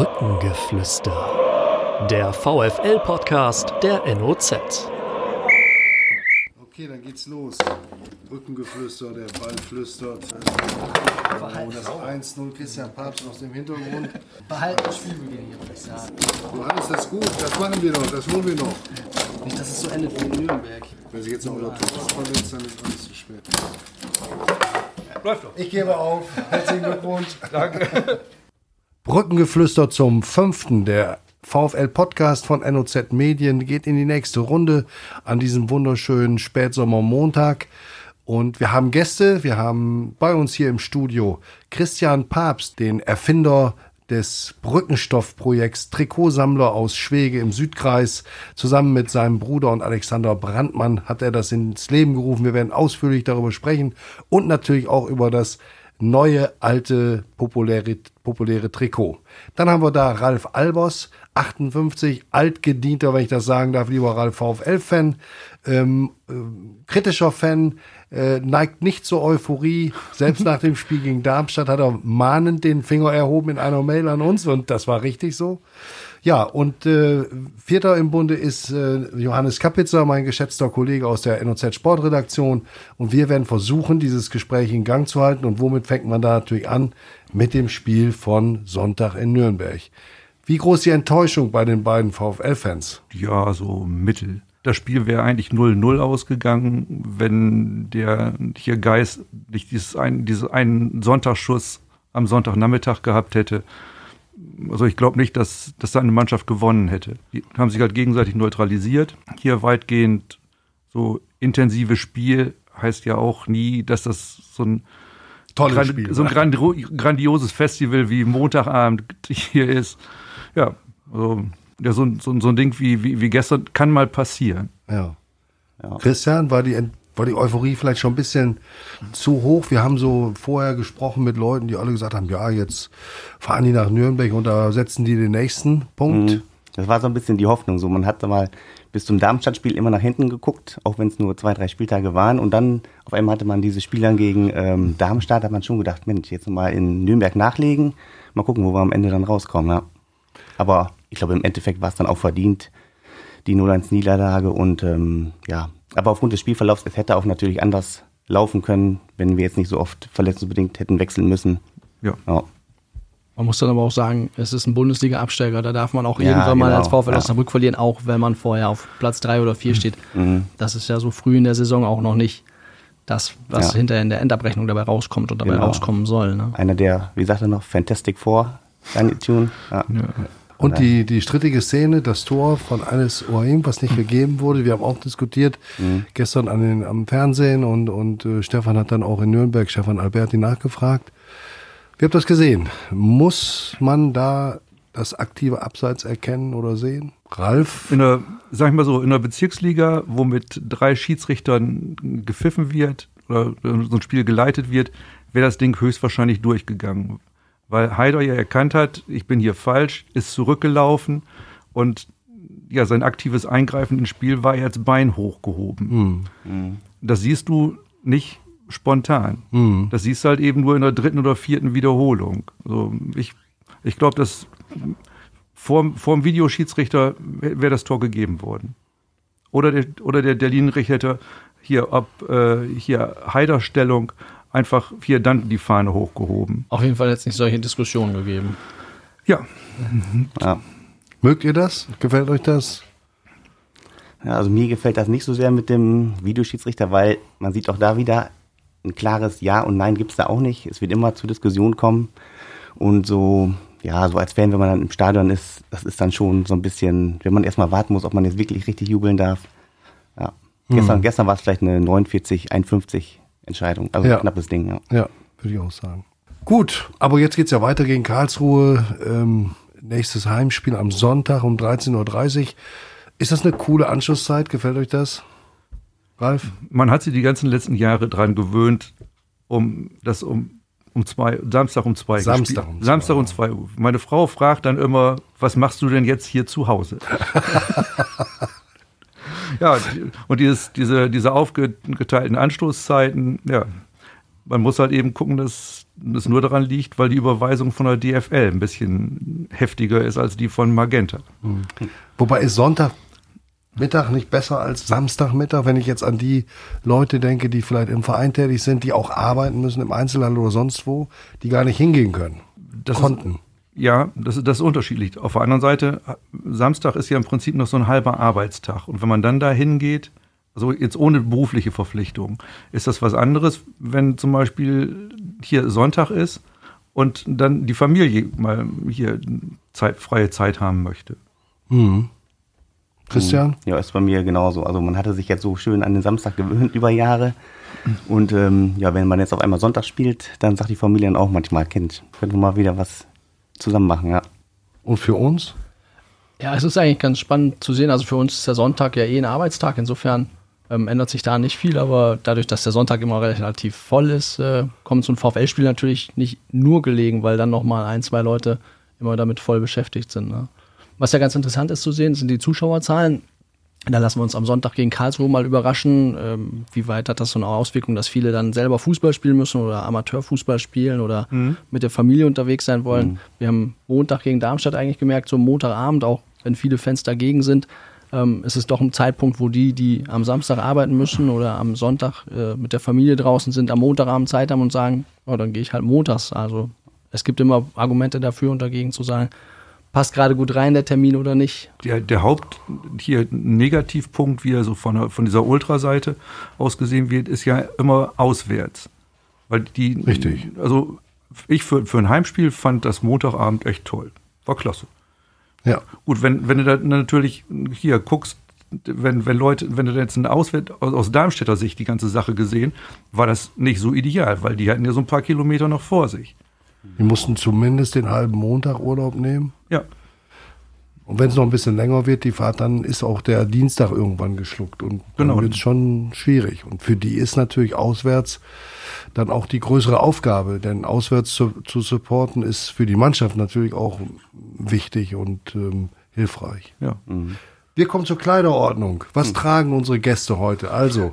Brückengeflüster. Der VFL-Podcast der NOZ. Okay, dann geht's los. Rückengeflüster, der Ball flüstert. Das 1-0 Christian Papst aus dem Hintergrund. Behalten Spielbeginn hier, würde ich sagen. Johannes, das ist gut, das machen wir noch, das wollen wir noch. Nicht, dass es so endet wie in Nürnberg. Wenn Sie jetzt noch unter Torwart verletzt, dann ist alles zu spät. Läuft doch. Ich gebe auf. Herzlichen Glückwunsch. Danke. Brückengeflüster zum fünften der VfL-Podcast von NOZ Medien geht in die nächste Runde an diesem wunderschönen Spätsommermontag. Und wir haben Gäste. Wir haben bei uns hier im Studio Christian Papst, den Erfinder des Brückenstoffprojekts Trikotsammler aus Schwege im Südkreis. Zusammen mit seinem Bruder und Alexander Brandmann hat er das ins Leben gerufen. Wir werden ausführlich darüber sprechen und natürlich auch über das neue, alte, populäre, populäre Trikot. Dann haben wir da Ralf Albers, 58, altgedienter, wenn ich das sagen darf, lieber Ralf VfL-Fan, ähm, äh, kritischer Fan, äh, neigt nicht zur Euphorie. Selbst nach dem Spiel gegen Darmstadt hat er mahnend den Finger erhoben in einer Mail an uns und das war richtig so. Ja, und äh, vierter im Bunde ist äh, Johannes Kapitzer, mein geschätzter Kollege aus der NOZ Sportredaktion. Und wir werden versuchen, dieses Gespräch in Gang zu halten. Und womit fängt man da natürlich an? Mit dem Spiel von Sonntag in Nürnberg. Wie groß die Enttäuschung bei den beiden VfL-Fans? Ja, so mittel. Das Spiel wäre eigentlich 0-0 ausgegangen, wenn der hier Geist nicht dieses ein, diesen einen Sonntagsschuss am Sonntagnachmittag gehabt hätte. Also ich glaube nicht, dass, dass seine Mannschaft gewonnen hätte. Die haben sich halt gegenseitig neutralisiert. Hier weitgehend so intensives Spiel heißt ja auch nie, dass das so ein Tolles Grand, Spiel. so ein grandro grandioses Festival wie Montagabend hier ist. Ja, also, ja so, ein- so, ein- so ein Ding wie, wie, wie gestern kann mal passieren. Ja. Christian, war die, Ent- war die Euphorie vielleicht schon ein bisschen zu hoch? Wir haben so vorher gesprochen mit Leuten, die alle gesagt haben, ja, jetzt fahren die nach Nürnberg und da setzen die den nächsten Punkt. Mhm. Das war so ein bisschen die Hoffnung. So, man hat da mal bis zum Darmstadt-Spiel immer nach hinten geguckt, auch wenn es nur zwei, drei Spieltage waren. Und dann auf einmal hatte man diese Spiele dann gegen ähm, Darmstadt, hat man schon gedacht, Mensch, jetzt mal in Nürnberg nachlegen, mal gucken, wo wir am Ende dann rauskommen. Ja. Aber ich glaube, im Endeffekt war es dann auch verdient, die 0-1-Niederlage. Und ähm, ja, aber aufgrund des Spielverlaufs, es hätte auch natürlich anders laufen können, wenn wir jetzt nicht so oft verletzungsbedingt hätten wechseln müssen. Ja. Ja. Man muss dann aber auch sagen, es ist ein Bundesliga-Absteiger. Da darf man auch Ja, irgendwann mal genau, als VfL ja. Osnabrück verlieren, auch wenn man vorher auf Platz drei oder vier steht. Das ist ja so früh in der Saison auch noch nicht das, was Ja. hinterher in der Endabrechnung dabei rauskommt und dabei Genau. rauskommen soll. Ne? Einer der, wie sagt er noch, Fantastic Four, Tune. Ja. Und die, die strittige Szene, das Tor von Anis Oaim, was nicht gegeben wurde, wir haben auch diskutiert gestern an den, am Fernsehen und, und äh, Stefan hat dann auch in Nürnberg, Stefan Alberti, nachgefragt. Wie habt ihr das gesehen? Muss man da das aktive Abseits erkennen oder sehen? Ralf? In der, sag ich mal so, in der Bezirksliga, wo mit drei Schiedsrichtern gepfiffen wird oder so ein Spiel geleitet wird, wäre das Ding höchstwahrscheinlich durchgegangen. Weil Haider ja erkannt hat, ich bin hier falsch, ist zurückgelaufen und ja, sein aktives Eingreifen ins Spiel war jetzt Bein hochgehoben. Das siehst du nicht spontan. Das siehst du halt eben nur in der dritten oder vierten Wiederholung. Also ich ich glaube, dass vor, vor dem Videoschiedsrichter wäre das Tor gegeben worden. Oder der, oder der, der Linienrichter hätte hier ab äh, hier Heiderstellung einfach hier dann die Fahne hochgehoben. Auf jeden Fall jetzt nicht solche Diskussionen gegeben. Ja, Ja. Mögt ihr das? Gefällt euch das? Ja, also mir gefällt das nicht so sehr mit dem Videoschiedsrichter, weil man sieht auch da wieder ein klares Ja und Nein gibt's da auch nicht. Es wird immer zur Diskussion kommen. Und so, ja, so als Fan, wenn man dann im Stadion ist, das ist dann schon so ein bisschen, wenn man erstmal warten muss, ob man jetzt wirklich richtig jubeln darf. Ja. Gestern, gestern war es vielleicht eine 49, 51 Entscheidung. Also Ja. ein knappes Ding, ja. Ja, würde ich auch sagen. Gut, aber jetzt geht's ja weiter gegen Karlsruhe. Ähm, nächstes Heimspiel am Sonntag um 13.30 Uhr. Ist das eine coole Anschlusszeit? Gefällt euch das? Ralf? man hat sich die ganzen letzten Jahre dran gewöhnt, um das um um zwei, Samstag um zwei. Samstag um zwei, Samstag um zwei Uhr. Meine Frau fragt dann immer, was machst du denn jetzt hier zu Hause? ja, und dieses, diese, diese aufgeteilten Anstoßzeiten, ja, man muss halt eben gucken, dass, das nur daran liegt, weil die Überweisung von der DFL ein bisschen heftiger ist als die von Magenta. Mhm. Wobei ist Sonntagmittag nicht besser als Samstagmittag, wenn ich jetzt an die Leute denke, die vielleicht im Verein tätig sind, die auch arbeiten müssen im Einzelhandel oder sonst wo, die gar nicht hingehen können. Das konnten. Ist, ja, das, das ist unterschiedlich. Auf der anderen Seite, Samstag ist ja im Prinzip noch so ein halber Arbeitstag. Und wenn man dann da hingeht, also jetzt ohne berufliche Verpflichtung, ist das was anderes, wenn zum Beispiel hier Sonntag ist und dann die Familie mal hier Zeit, freie Zeit haben möchte. Mhm. Christian? Ja, ist bei mir genauso. Also man hatte sich jetzt so schön an den Samstag gewöhnt über Jahre. Und ähm, ja, wenn man jetzt auf einmal Sonntag spielt, dann sagt die Familie dann auch manchmal, Kind, können wir mal wieder was zusammen machen, ja. Und für uns? Ja, es ist eigentlich ganz spannend zu sehen. Also für uns ist der Sonntag ja eh ein Arbeitstag. Insofern ähm, ändert sich da nicht viel, aber dadurch, dass der Sonntag immer relativ voll ist, äh, kommt so ein VfL-Spiel natürlich nicht nur gelegen, weil dann nochmal ein, zwei Leute immer damit voll beschäftigt sind. Ne? Was ja ganz interessant ist zu sehen, sind die Zuschauerzahlen. Da lassen wir uns am Sonntag gegen Karlsruhe mal überraschen, ähm, wie weit hat das so eine Auswirkung, dass viele dann selber Fußball spielen müssen oder Amateurfußball spielen oder mhm. mit der Familie unterwegs sein wollen. Mhm. Wir haben Montag gegen Darmstadt eigentlich gemerkt, so Montagabend, auch wenn viele Fans dagegen sind, ähm, ist es doch ein Zeitpunkt, wo die, die am Samstag arbeiten müssen oder am Sonntag äh, mit der Familie draußen sind, am Montagabend Zeit haben und sagen, oh, dann gehe ich halt montags. Also es gibt immer Argumente dafür und dagegen zu sagen, passt gerade gut rein, der Termin oder nicht. Der, der Haupt hier Negativpunkt, wie er so von, von dieser Ultraseite aus gesehen wird, ist ja immer auswärts. Weil die, Richtig. Also ich für, für ein Heimspiel fand das Montagabend echt toll. War klasse. Ja. Gut, wenn, wenn du da natürlich hier guckst, wenn, wenn Leute, wenn du jetzt ein Auswärt, aus Darmstädter Sicht die ganze Sache gesehen, war das nicht so ideal, weil die hatten ja so ein paar Kilometer noch vor sich. Die mussten zumindest den halben Montag Urlaub nehmen. Ja. Und wenn es noch ein bisschen länger wird, die Fahrt, dann ist auch der Dienstag irgendwann geschluckt. Und genau. dann wird es schon schwierig. Und für die ist natürlich auswärts dann auch die größere Aufgabe. Denn auswärts zu, zu supporten ist für die Mannschaft natürlich auch wichtig und ähm, hilfreich. Ja. Mhm. Wir kommen zur Kleiderordnung. Was mhm. tragen unsere Gäste heute? Also,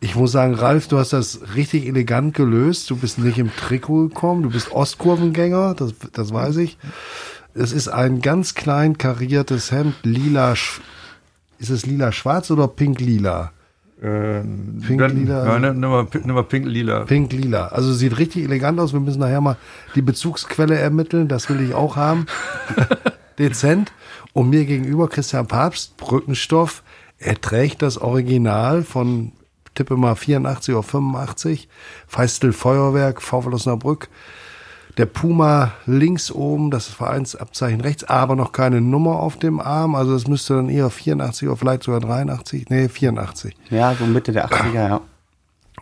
ich muss sagen, Ralf, du hast das richtig elegant gelöst. Du bist nicht im Trikot gekommen, du bist Ostkurvengänger, das, das weiß ich. Es ist ein ganz klein kariertes Hemd, lila. Ist es lila-schwarz oder pink-lila? Ähm, Pink-lila. Ja, nimm mal, nimm mal pink-lila. Pink-lila. Also sieht richtig elegant aus. Wir müssen nachher mal die Bezugsquelle ermitteln. Das will ich auch haben. Dezent. Und mir gegenüber Christian Papst, Brückenstoff. Er trägt das Original von tippe mal 84 oder 85. Feistel Feuerwerk, VfL Osnabrück. Der Puma links oben, das Vereinsabzeichen rechts, aber noch keine Nummer auf dem Arm. Also das müsste dann eher 84 oder vielleicht sogar 83. Nee, 84. Ja, so Mitte der 80er, ja.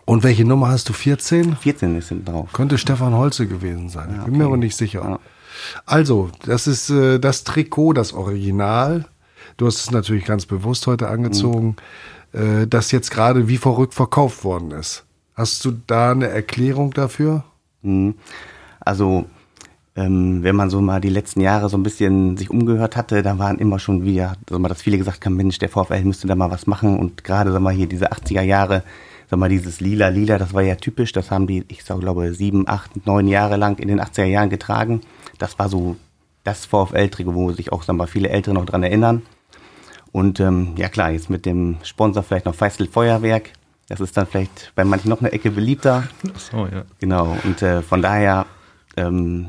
Und welche Nummer hast du? 14? 14 ist hinten drauf. Könnte Stefan Holze gewesen sein. Ja, Bin mir aber nicht sicher. Ja. Also, das ist äh, das Trikot, das Original. Du hast es natürlich ganz bewusst heute angezogen. Mhm äh, das jetzt gerade wie verrückt verkauft worden ist. Hast du da eine Erklärung dafür? Mhm. Also, ähm, wenn man so mal die letzten Jahre so ein bisschen sich umgehört hatte, da waren immer schon wieder, sag mal, dass viele gesagt haben, Mensch, der VfL müsste da mal was machen und gerade, sag mal, hier diese 80er Jahre, sag mal, dieses lila, lila, das war ja typisch, das haben die, ich sag, glaube, sieben, acht, neun Jahre lang in den 80er Jahren getragen. Das war so das VfL-Trikot, wo sich auch, sag mal, viele Ältere noch dran erinnern. Und ähm, ja klar, jetzt mit dem Sponsor vielleicht noch Feistel Feuerwerk. Das ist dann vielleicht bei manchen noch eine Ecke beliebter. Ach so, ja. Genau. Und äh, von daher, ähm,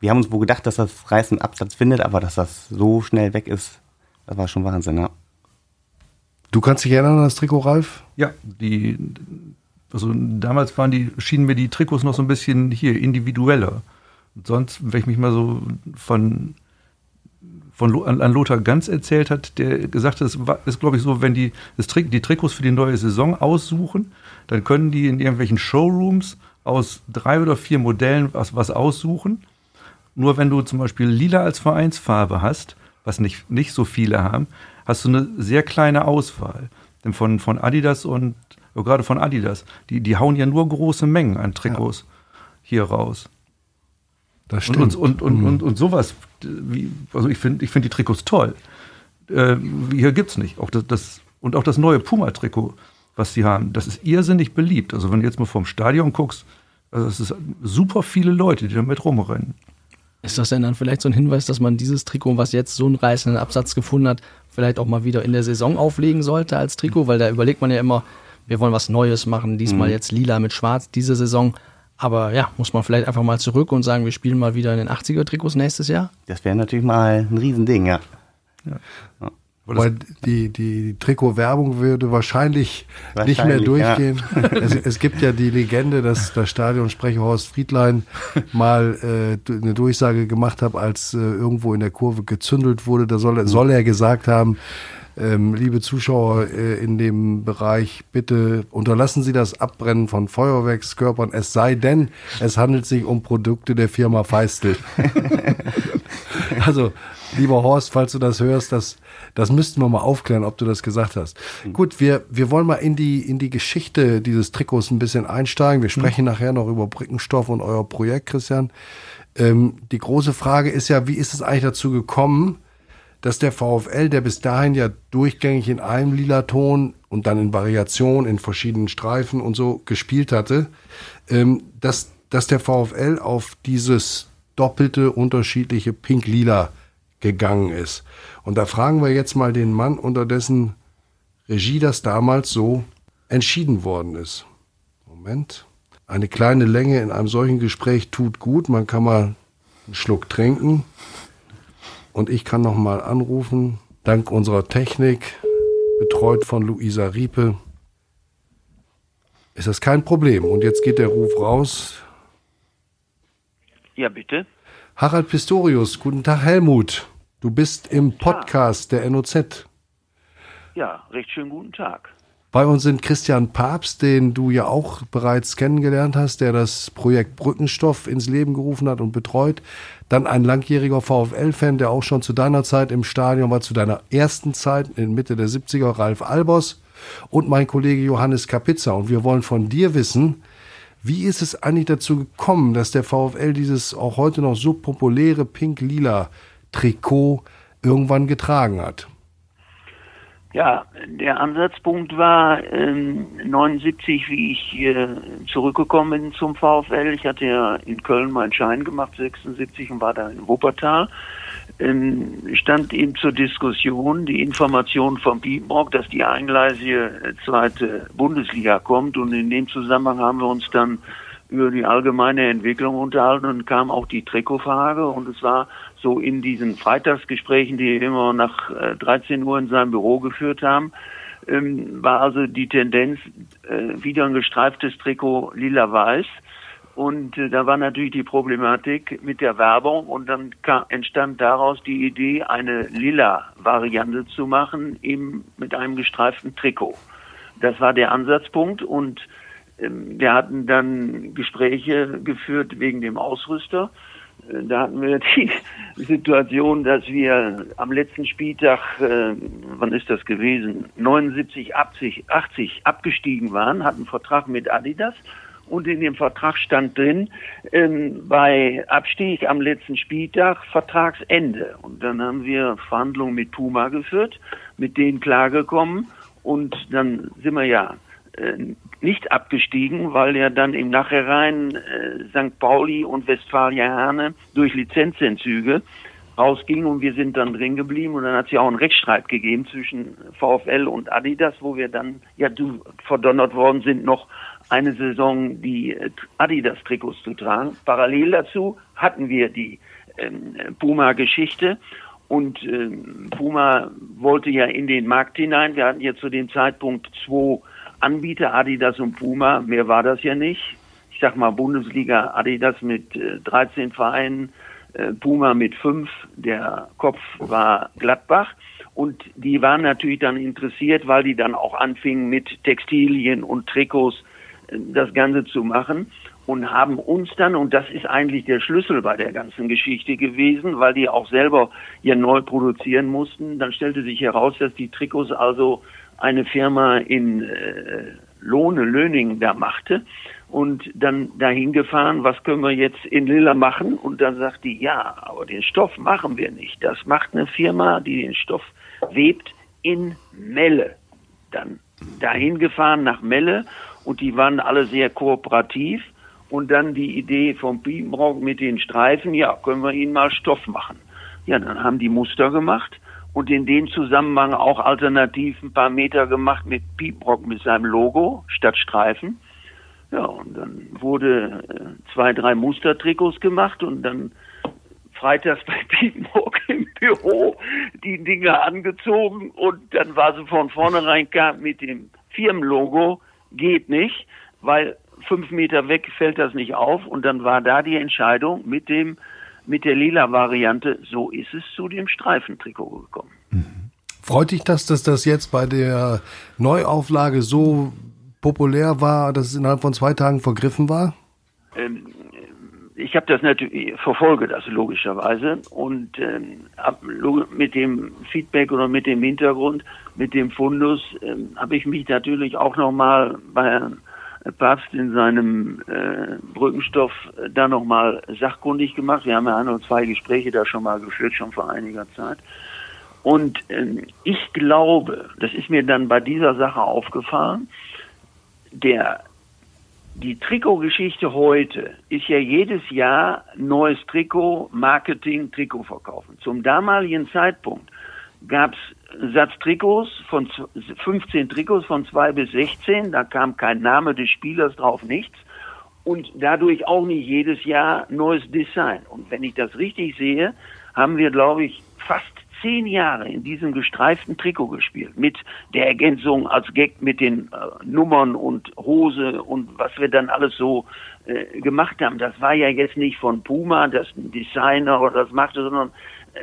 wir haben uns wohl gedacht, dass das reißenden Absatz findet, aber dass das so schnell weg ist, das war schon Wahnsinn, ja. Du kannst dich erinnern an das Trikot, Ralf? Ja, die, also damals waren die, schienen mir die Trikots noch so ein bisschen hier individueller. Sonst, wenn ich mich mal so von von an Lothar Ganz erzählt hat, der gesagt hat, es ist, glaube ich, so, wenn die das die Trikots für die neue Saison aussuchen, dann können die in irgendwelchen Showrooms aus drei oder vier Modellen was, was aussuchen. Nur wenn du zum Beispiel lila als Vereinsfarbe hast, was nicht, nicht so viele haben, hast du eine sehr kleine Auswahl. Denn von, von Adidas und ja, gerade von Adidas, die, die hauen ja nur große Mengen an Trikots ja. hier raus. Das stimmt. Und, und, und, mhm. und, und, sowas, wie, also ich finde ich find die Trikots toll. Äh, hier gibt es nicht. Auch das, das, und auch das neue Puma-Trikot, was sie haben, das ist irrsinnig beliebt. Also wenn du jetzt mal vorm Stadion guckst, Also es ist super viele Leute, die damit rumrennen. Ist das denn dann vielleicht so ein Hinweis, dass man dieses Trikot, was jetzt so einen reißenden Absatz gefunden hat, vielleicht auch mal wieder in der Saison auflegen sollte als Trikot? Weil da überlegt man ja immer, wir wollen was Neues machen, diesmal mhm. jetzt lila mit schwarz diese Saison. Aber ja, muss man vielleicht einfach mal zurück und sagen, wir spielen mal wieder in den 80er-Trikots nächstes Jahr? Das wäre natürlich mal ein Riesending, ja. ja. Weil die, die Trikotwerbung würde wahrscheinlich, wahrscheinlich nicht mehr durchgehen. Ja. Es, es, gibt ja die Legende, dass der Stadionsprecher Horst Friedlein mal äh, eine Durchsage gemacht hat, als äh, irgendwo in der Kurve gezündelt wurde. Da soll, soll er gesagt haben, ähm, liebe Zuschauer äh, in dem Bereich, bitte unterlassen Sie das Abbrennen von Feuerwerkskörpern, es sei denn, es handelt sich um Produkte der Firma Feistel. also, lieber Horst, falls du das hörst, das, das müssten wir mal aufklären, ob du das gesagt hast. Mhm. Gut, wir, wir wollen mal in die, in die Geschichte dieses Trikots ein bisschen einsteigen. Wir sprechen mhm. nachher noch über Brickenstoff und euer Projekt, Christian. Ähm, die große Frage ist ja, wie ist es eigentlich dazu gekommen, dass der VfL, der bis dahin ja durchgängig in einem lila Ton und dann in Variation in verschiedenen Streifen und so gespielt hatte, ähm, dass, dass der VfL auf dieses doppelte unterschiedliche Pink-Lila gegangen ist. Und da fragen wir jetzt mal den Mann, unter dessen Regie das damals so entschieden worden ist. Moment. Eine kleine Länge in einem solchen Gespräch tut gut. Man kann mal einen Schluck trinken und ich kann nochmal anrufen. Dank unserer Technik, betreut von Luisa Riepe, ist das kein Problem. Und jetzt geht der Ruf raus. Ja, bitte. Harald Pistorius, guten Tag, Helmut. Du bist im Podcast der NOZ. Ja, recht schönen guten Tag. Bei uns sind Christian Papst, den du ja auch bereits kennengelernt hast, der das Projekt Brückenstoff ins Leben gerufen hat und betreut. Dann ein langjähriger VfL-Fan, der auch schon zu deiner Zeit im Stadion war, zu deiner ersten Zeit in Mitte der 70er, Ralf Albers. Und mein Kollege Johannes Kapitza. Und wir wollen von dir wissen, wie ist es eigentlich dazu gekommen, dass der VfL dieses auch heute noch so populäre pink-lila Trikot irgendwann getragen hat? Ja, der Ansatzpunkt war ähm, 79, wie ich äh, zurückgekommen bin zum VfL. Ich hatte ja in Köln meinen Schein gemacht, 76 und war da in Wuppertal. Ähm, stand eben zur Diskussion die Information von Piepenbrock, dass die eingleisige äh, zweite Bundesliga kommt und in dem Zusammenhang haben wir uns dann über die allgemeine Entwicklung unterhalten und kam auch die Trikotfrage und es war so in diesen Freitagsgesprächen, die immer nach 13 äh, Uhr in seinem Büro geführt haben, ähm, war also die Tendenz äh, wieder ein gestreiftes Trikot lila-weiß. Und äh, da war natürlich die Problematik mit der Werbung und dann entstand daraus die Idee, eine lila Variante zu machen, eben mit einem gestreiften Trikot. Das war der Ansatzpunkt und ähm, wir hatten dann Gespräche geführt wegen dem Ausrüster. Da hatten wir die Situation, dass wir am letzten Spieltag, äh, wann ist das gewesen, 79, 80, 80 abgestiegen waren, hatten Vertrag mit Adidas und in dem Vertrag stand drin, ähm, bei Abstieg am letzten Spieltag Vertragsende. Und dann haben wir Verhandlungen mit Puma geführt, mit denen klargekommen und dann sind wir ja äh, nicht abgestiegen, weil ja dann im Nachhinein äh, St. Pauli und Westfalia Herne durch Lizenzentzüge rausging und wir sind dann drin geblieben und dann hat es ja auch einen Rechtsstreit gegeben zwischen VfL und Adidas, wo wir dann ja verdonnert worden sind, noch eine Saison die äh, Adidas-Trikots zu tragen. Parallel dazu hatten wir die ähm, Puma-Geschichte und ähm, Puma wollte ja in den Markt hinein. Wir hatten ja zu dem Zeitpunkt zwei Anbieter, Adidas und Puma, mehr war das ja nicht. Ich sag mal Bundesliga Adidas mit äh, 13 Vereinen, äh, Puma mit 5, der Kopf war Gladbach. Und die waren natürlich dann interessiert, weil die dann auch anfingen mit Textilien und Trikots äh, das Ganze zu machen und haben uns dann, und das ist eigentlich der Schlüssel bei der ganzen Geschichte gewesen, weil die auch selber ja neu produzieren mussten, dann stellte sich heraus, dass die Trikots also eine Firma in äh, Lohne, Löning da machte und dann dahin gefahren, was können wir jetzt in Lilla machen? Und dann sagt die, ja, aber den Stoff machen wir nicht. Das macht eine Firma, die den Stoff webt in Melle. Dann dahin gefahren nach Melle und die waren alle sehr kooperativ Und dann die Idee vom Piepenbrock mit den Streifen, ja, können wir ihnen mal Stoff machen. Ja, dann haben die Muster gemacht und in dem Zusammenhang auch alternativ ein paar Meter gemacht mit Piepenbrock mit seinem Logo statt Streifen. Ja, und dann wurde äh, zwei, drei Mustertrikots gemacht und dann freitags bei Piepenbrock im Büro die Dinge angezogen und dann war sie von vornherein klar mit dem Firmenlogo, geht nicht, weil fünf Meter weg fällt das nicht auf und dann war da die Entscheidung mit dem mit der lila Variante, so ist es zu dem Streifentrikot gekommen. Mhm. Freut dich das, dass das jetzt bei der Neuauflage so populär war, dass es innerhalb von zwei Tagen vergriffen war? Ähm, ich habe das natürlich, verfolge das logischerweise und ähm, mit dem Feedback oder mit dem Hintergrund, mit dem Fundus, ähm, habe ich mich natürlich auch nochmal bei Papst in seinem äh, Brückenstoff äh, da nochmal sachkundig gemacht. Wir haben ja ein oder zwei Gespräche da schon mal geführt, schon vor einiger Zeit. Und ähm, ich glaube, das ist mir dann bei dieser Sache aufgefallen, der die Trikotgeschichte heute ist ja jedes Jahr neues Trikot, Marketing, Trikot verkaufen. Zum damaligen Zeitpunkt gab es Satz Trikots von 15 Trikots von 2 bis 16, da kam kein Name des Spielers drauf, nichts. Und dadurch auch nicht jedes Jahr neues Design. Und wenn ich das richtig sehe, haben wir, glaube ich, fast zehn Jahre in diesem gestreiften Trikot gespielt, mit der Ergänzung als Gag mit den äh, Nummern und Hose und was wir dann alles so äh, gemacht haben. Das war ja jetzt nicht von Puma, das ein Designer oder das machte, sondern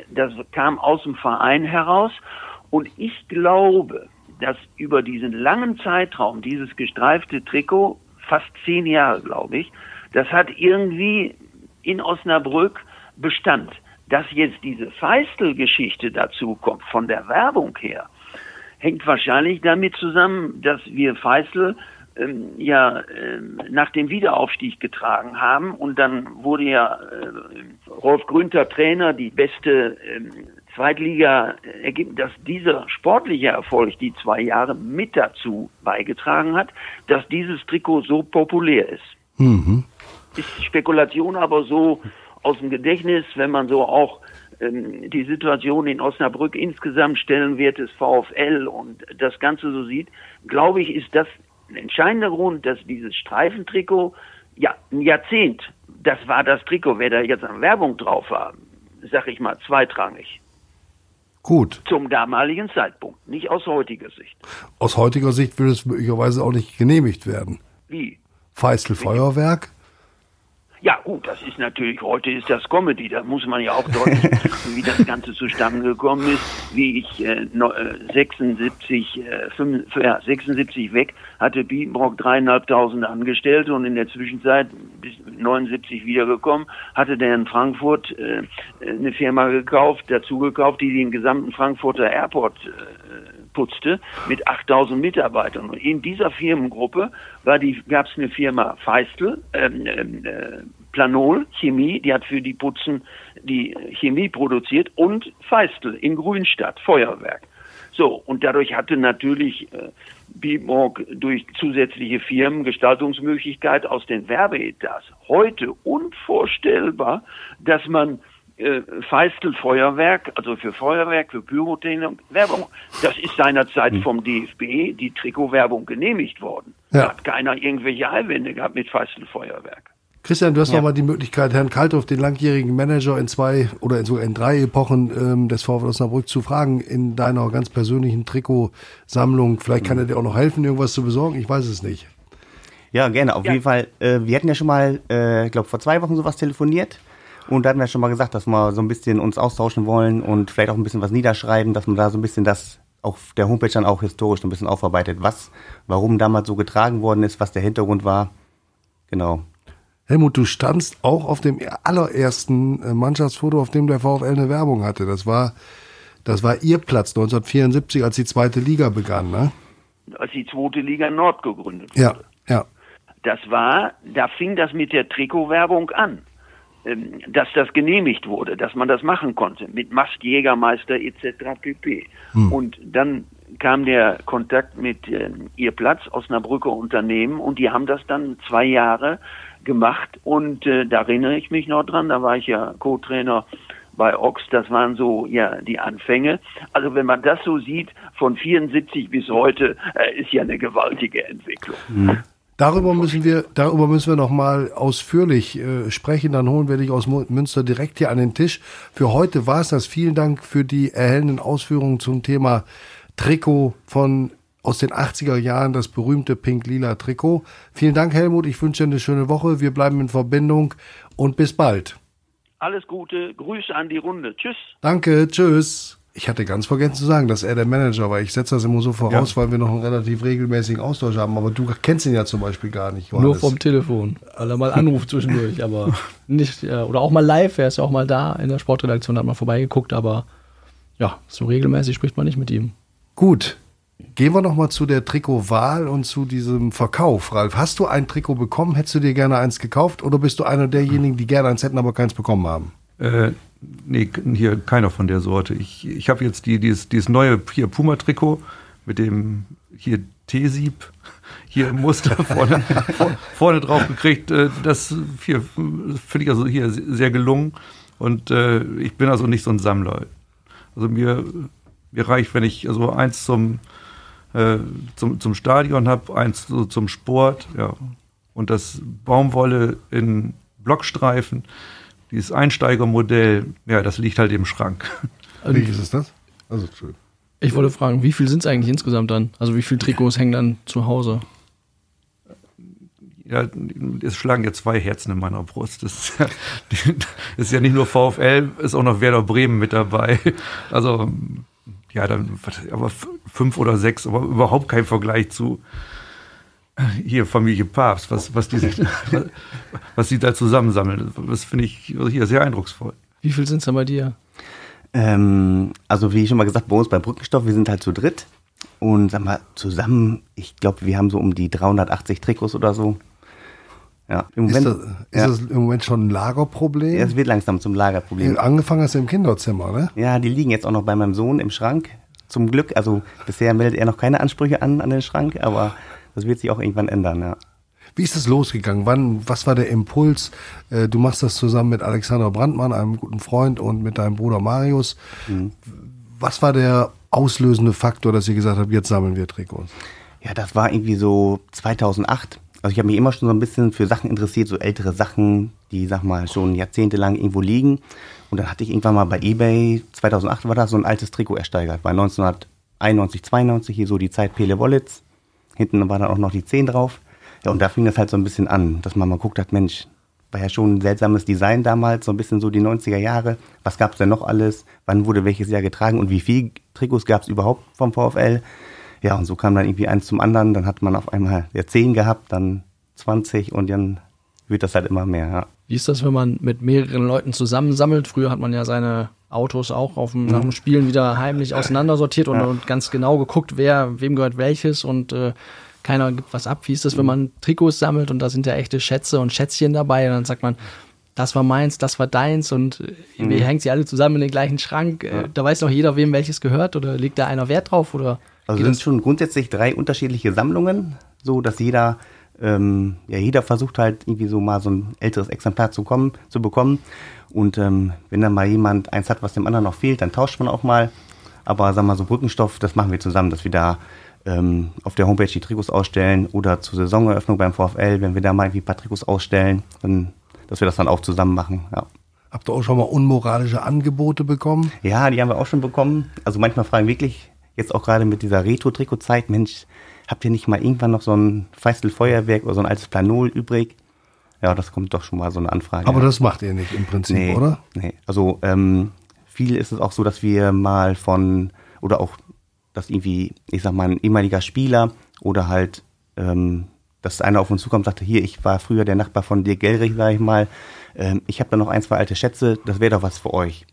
das kam aus dem Verein heraus. Und ich glaube, dass über diesen langen Zeitraum dieses gestreifte Trikot, fast zehn Jahre, glaube ich, das hat irgendwie in Osnabrück Bestand dass jetzt diese Feistel-Geschichte dazu kommt, von der Werbung her, hängt wahrscheinlich damit zusammen, dass wir Feistel ähm, ja äh, nach dem Wiederaufstieg getragen haben und dann wurde ja äh, Rolf Grünter Trainer, die beste äh, Zweitliga ergibt, dass dieser sportliche Erfolg die zwei Jahre mit dazu beigetragen hat, dass dieses Trikot so populär ist. Mhm. Ist Spekulation aber so aus dem Gedächtnis, wenn man so auch ähm, die Situation in Osnabrück insgesamt stellen wird, des VfL und das Ganze so sieht, glaube ich, ist das ein entscheidender Grund, dass dieses Streifentrikot, ja, ein Jahrzehnt, das war das Trikot, wer da jetzt an Werbung drauf war, sag ich mal, zweitrangig. Gut. Zum damaligen Zeitpunkt, nicht aus heutiger Sicht. Aus heutiger Sicht würde es möglicherweise auch nicht genehmigt werden. Wie? Feistel Feuerwerk? Ja, gut, das ist natürlich, heute ist das Comedy, da muss man ja auch deutlich wie das Ganze zustande gekommen ist. Wie ich äh, 76, äh, 5, äh, ja, 76 weg, hatte Bietenbrock dreieinhalbtausend Angestellte und in der Zwischenzeit bis 79 wiedergekommen, hatte der in Frankfurt äh, eine Firma gekauft, dazu gekauft, die den gesamten Frankfurter Airport äh, putzte mit 8000 Mitarbeitern. Und in dieser Firmengruppe die, gab es eine Firma Feistel, ähm, ähm, äh, Planol Chemie, die hat für die Putzen die Chemie produziert und Feistel in Grünstadt, Feuerwerk. So, und dadurch hatte natürlich äh, Bimorg durch zusätzliche Firmen Gestaltungsmöglichkeit aus den Werbeetats. Heute unvorstellbar, dass man äh, Feistel Feuerwerk, also für Feuerwerk, für Pyrotechnik, Werbung. Das ist seinerzeit hm. vom DFB die Trikotwerbung genehmigt worden. Ja. Da hat keiner irgendwelche Einwände gehabt mit Feistel Feuerwerk. Christian, du hast ja. noch mal die Möglichkeit, Herrn Kalthoff, den langjährigen Manager in zwei oder in sogar in drei Epochen ähm, des VfL Osnabrück zu fragen in deiner ganz persönlichen Trikotsammlung. Vielleicht kann er dir auch noch helfen, irgendwas zu besorgen. Ich weiß es nicht. Ja, gerne. Auf ja. jeden Fall. Äh, wir hatten ja schon mal, äh, ich glaube, vor zwei Wochen sowas telefoniert. Und da hatten wir schon mal gesagt, dass wir so ein bisschen uns austauschen wollen und vielleicht auch ein bisschen was niederschreiben, dass man da so ein bisschen das auf der Homepage dann auch historisch ein bisschen aufarbeitet, was, warum damals so getragen worden ist, was der Hintergrund war. Genau. Helmut, du standst auch auf dem allerersten äh, Mannschaftsfoto, auf dem der VfL eine Werbung hatte. Das war, das war ihr Platz 1974, als die zweite Liga begann, ne? Als die zweite Liga Nord gegründet wurde. Ja, ja. Das war, da fing das mit der Trikotwerbung an. Ähm, dass das genehmigt wurde, dass man das machen konnte mit Mastjägermeister etc. pp. Hm. Und dann kam der Kontakt mit äh, ihr Platz Osnabrücker Unternehmen und die haben das dann zwei Jahre gemacht und äh, da erinnere ich mich noch dran, da war ich ja Co-Trainer bei Ox, das waren so ja die Anfänge. Also wenn man das so sieht, von 74 bis heute äh, ist ja eine gewaltige Entwicklung. Mhm. Darüber müssen wir, darüber müssen wir noch mal ausführlich äh, sprechen. Dann holen wir dich aus Münster direkt hier an den Tisch. Für heute war es das. Vielen Dank für die erhellenden Ausführungen zum Thema Trikot von aus den 80er Jahren, das berühmte pink-lila Trikot. Vielen Dank, Helmut. Ich wünsche dir eine schöne Woche. Wir bleiben in Verbindung und bis bald. Alles Gute. Grüße an die Runde. Tschüss. Danke. Tschüss. Ich hatte ganz vergessen zu sagen, dass er der Manager war. Ich setze das immer so voraus, ja. weil wir noch einen relativ regelmäßigen Austausch haben. Aber du kennst ihn ja zum Beispiel gar nicht. Johannes. Nur vom Telefon. Weil er mal anruft zwischendurch, aber nicht. Oder auch mal live. Er ist ja auch mal da in der Sportredaktion, hat mal vorbeigeguckt. Aber ja, so regelmäßig spricht man nicht mit ihm. Gut. Gehen wir noch mal zu der Trikotwahl und zu diesem Verkauf, Ralf. Hast du ein Trikot bekommen? Hättest du dir gerne eins gekauft? Oder bist du einer derjenigen, die gerne eins hätten, aber keins bekommen haben? Äh, nee, hier keiner von der Sorte. Ich, ich habe jetzt die, dieses, dieses neue hier Puma-Trikot mit dem hier T-Sieb hier Muster vorne, vorne drauf gekriegt. Äh, das hier finde ich also hier sehr gelungen. Und äh, ich bin also nicht so ein Sammler. Also mir, mir reicht, wenn ich also eins zum, äh, zum, zum Stadion habe, eins zum Sport, ja. Und das Baumwolle in Blockstreifen dieses Einsteigermodell, ja, das liegt halt im Schrank. Welches ist das? Also, ich wollte fragen, wie viel sind es eigentlich insgesamt dann? Also wie viele Trikots hängen dann zu Hause? Ja, es schlagen ja zwei Herzen in meiner Brust. Das ist ja, das ist ja nicht nur VfL, ist auch noch Werder Bremen mit dabei. Also, ja, dann, aber fünf oder sechs, aber überhaupt kein Vergleich zu, hier Familie Papst, was, was, die, was die da zusammensammeln. Das finde ich hier sehr eindrucksvoll. Wie viel sind es da bei dir? Ähm, also wie schon mal gesagt, bei uns bei Brückenstoff, wir sind halt zu dritt. Und sag mal, zusammen, ich glaube, wir haben so um die 380 Trikots oder so. Ja, im Moment, ist, das, ist ja. das im Moment schon ein Lagerproblem? Ja, es wird langsam zum Lagerproblem. Angefangen hast du im Kinderzimmer, ne? Ja, die liegen jetzt auch noch bei meinem Sohn im Schrank. Zum Glück, also bisher meldet er noch keine Ansprüche an, an den Schrank, aber das wird sich auch irgendwann ändern, ja. Wie ist das losgegangen? Wann, was war der Impuls? Äh, du machst das zusammen mit Alexander Brandmann, einem guten Freund, und mit deinem Bruder Marius. Mhm. Was war der auslösende Faktor, dass ihr gesagt habt, jetzt sammeln wir Trikots? Ja, das war irgendwie so 2008. Also ich habe mich immer schon so ein bisschen für Sachen interessiert, so ältere Sachen, die, sag mal, schon jahrzehntelang irgendwo liegen. Und dann hatte ich irgendwann mal bei eBay, 2008 war das, so ein altes Trikot ersteigert. War 1991, 92, hier so die Zeit Pele Wollitz. Hinten war dann auch noch die 10 drauf. Ja, und da fing das halt so ein bisschen an, dass man mal guckt hat, Mensch, war ja schon ein seltsames Design damals, so ein bisschen so die 90er Jahre. Was gab es denn noch alles? Wann wurde welches Jahr getragen und wie viel Trikots gab es überhaupt vom VfL? Ja, und so kam dann irgendwie eins zum anderen. Dann hat man auf einmal ja 10 gehabt, dann 20 und dann wird das halt immer mehr. Ja. Wie ist das, wenn man mit mehreren Leuten zusammensammelt? Früher hat man ja seine Autos auch auf dem, nach dem Spielen wieder heimlich auseinandersortiert und, und, ganz genau geguckt, wer, wem gehört welches und äh, keiner gibt was ab. Wie ist das, wenn man Trikots sammelt und da sind ja echte Schätze und Schätzchen dabei und dann sagt man, das war meins, das war deins und äh, mhm. hängt sie alle zusammen in den gleichen Schrank. Äh, ja. Da weiß doch jeder, wem welches gehört oder legt da einer Wert drauf oder? Also sind schon grundsätzlich drei unterschiedliche Sammlungen, so dass jeder ähm, ja, jeder versucht halt irgendwie so mal so ein älteres Exemplar zu, kommen, zu bekommen. Und ähm, wenn dann mal jemand eins hat, was dem anderen noch fehlt, dann tauscht man auch mal. Aber sagen wir mal so Brückenstoff, das machen wir zusammen, dass wir da ähm, auf der Homepage die Trikots ausstellen oder zur Saisoneröffnung beim VfL, wenn wir da mal irgendwie ein paar Trikots ausstellen, dann, dass wir das dann auch zusammen machen. Ja. Habt ihr auch schon mal unmoralische Angebote bekommen? Ja, die haben wir auch schon bekommen. Also manchmal fragen wirklich, jetzt auch gerade mit dieser Retro-Trikot-Zeit, Mensch, habt ihr nicht mal irgendwann noch so ein Feißel-Feuerwerk oder so ein altes Planol übrig? Ja, das kommt doch schon mal so eine Anfrage. Aber das macht ihr nicht im Prinzip, nee, oder? Nee, also ähm, viel ist es auch so, dass wir mal von, oder auch, dass irgendwie, ich sag mal, ein ehemaliger Spieler oder halt, ähm, dass einer auf uns zukommt und sagte, hier, ich war früher der Nachbar von dir Gelrich, sag ich mal, ähm, ich habe da noch ein, zwei alte Schätze, das wäre doch was für euch.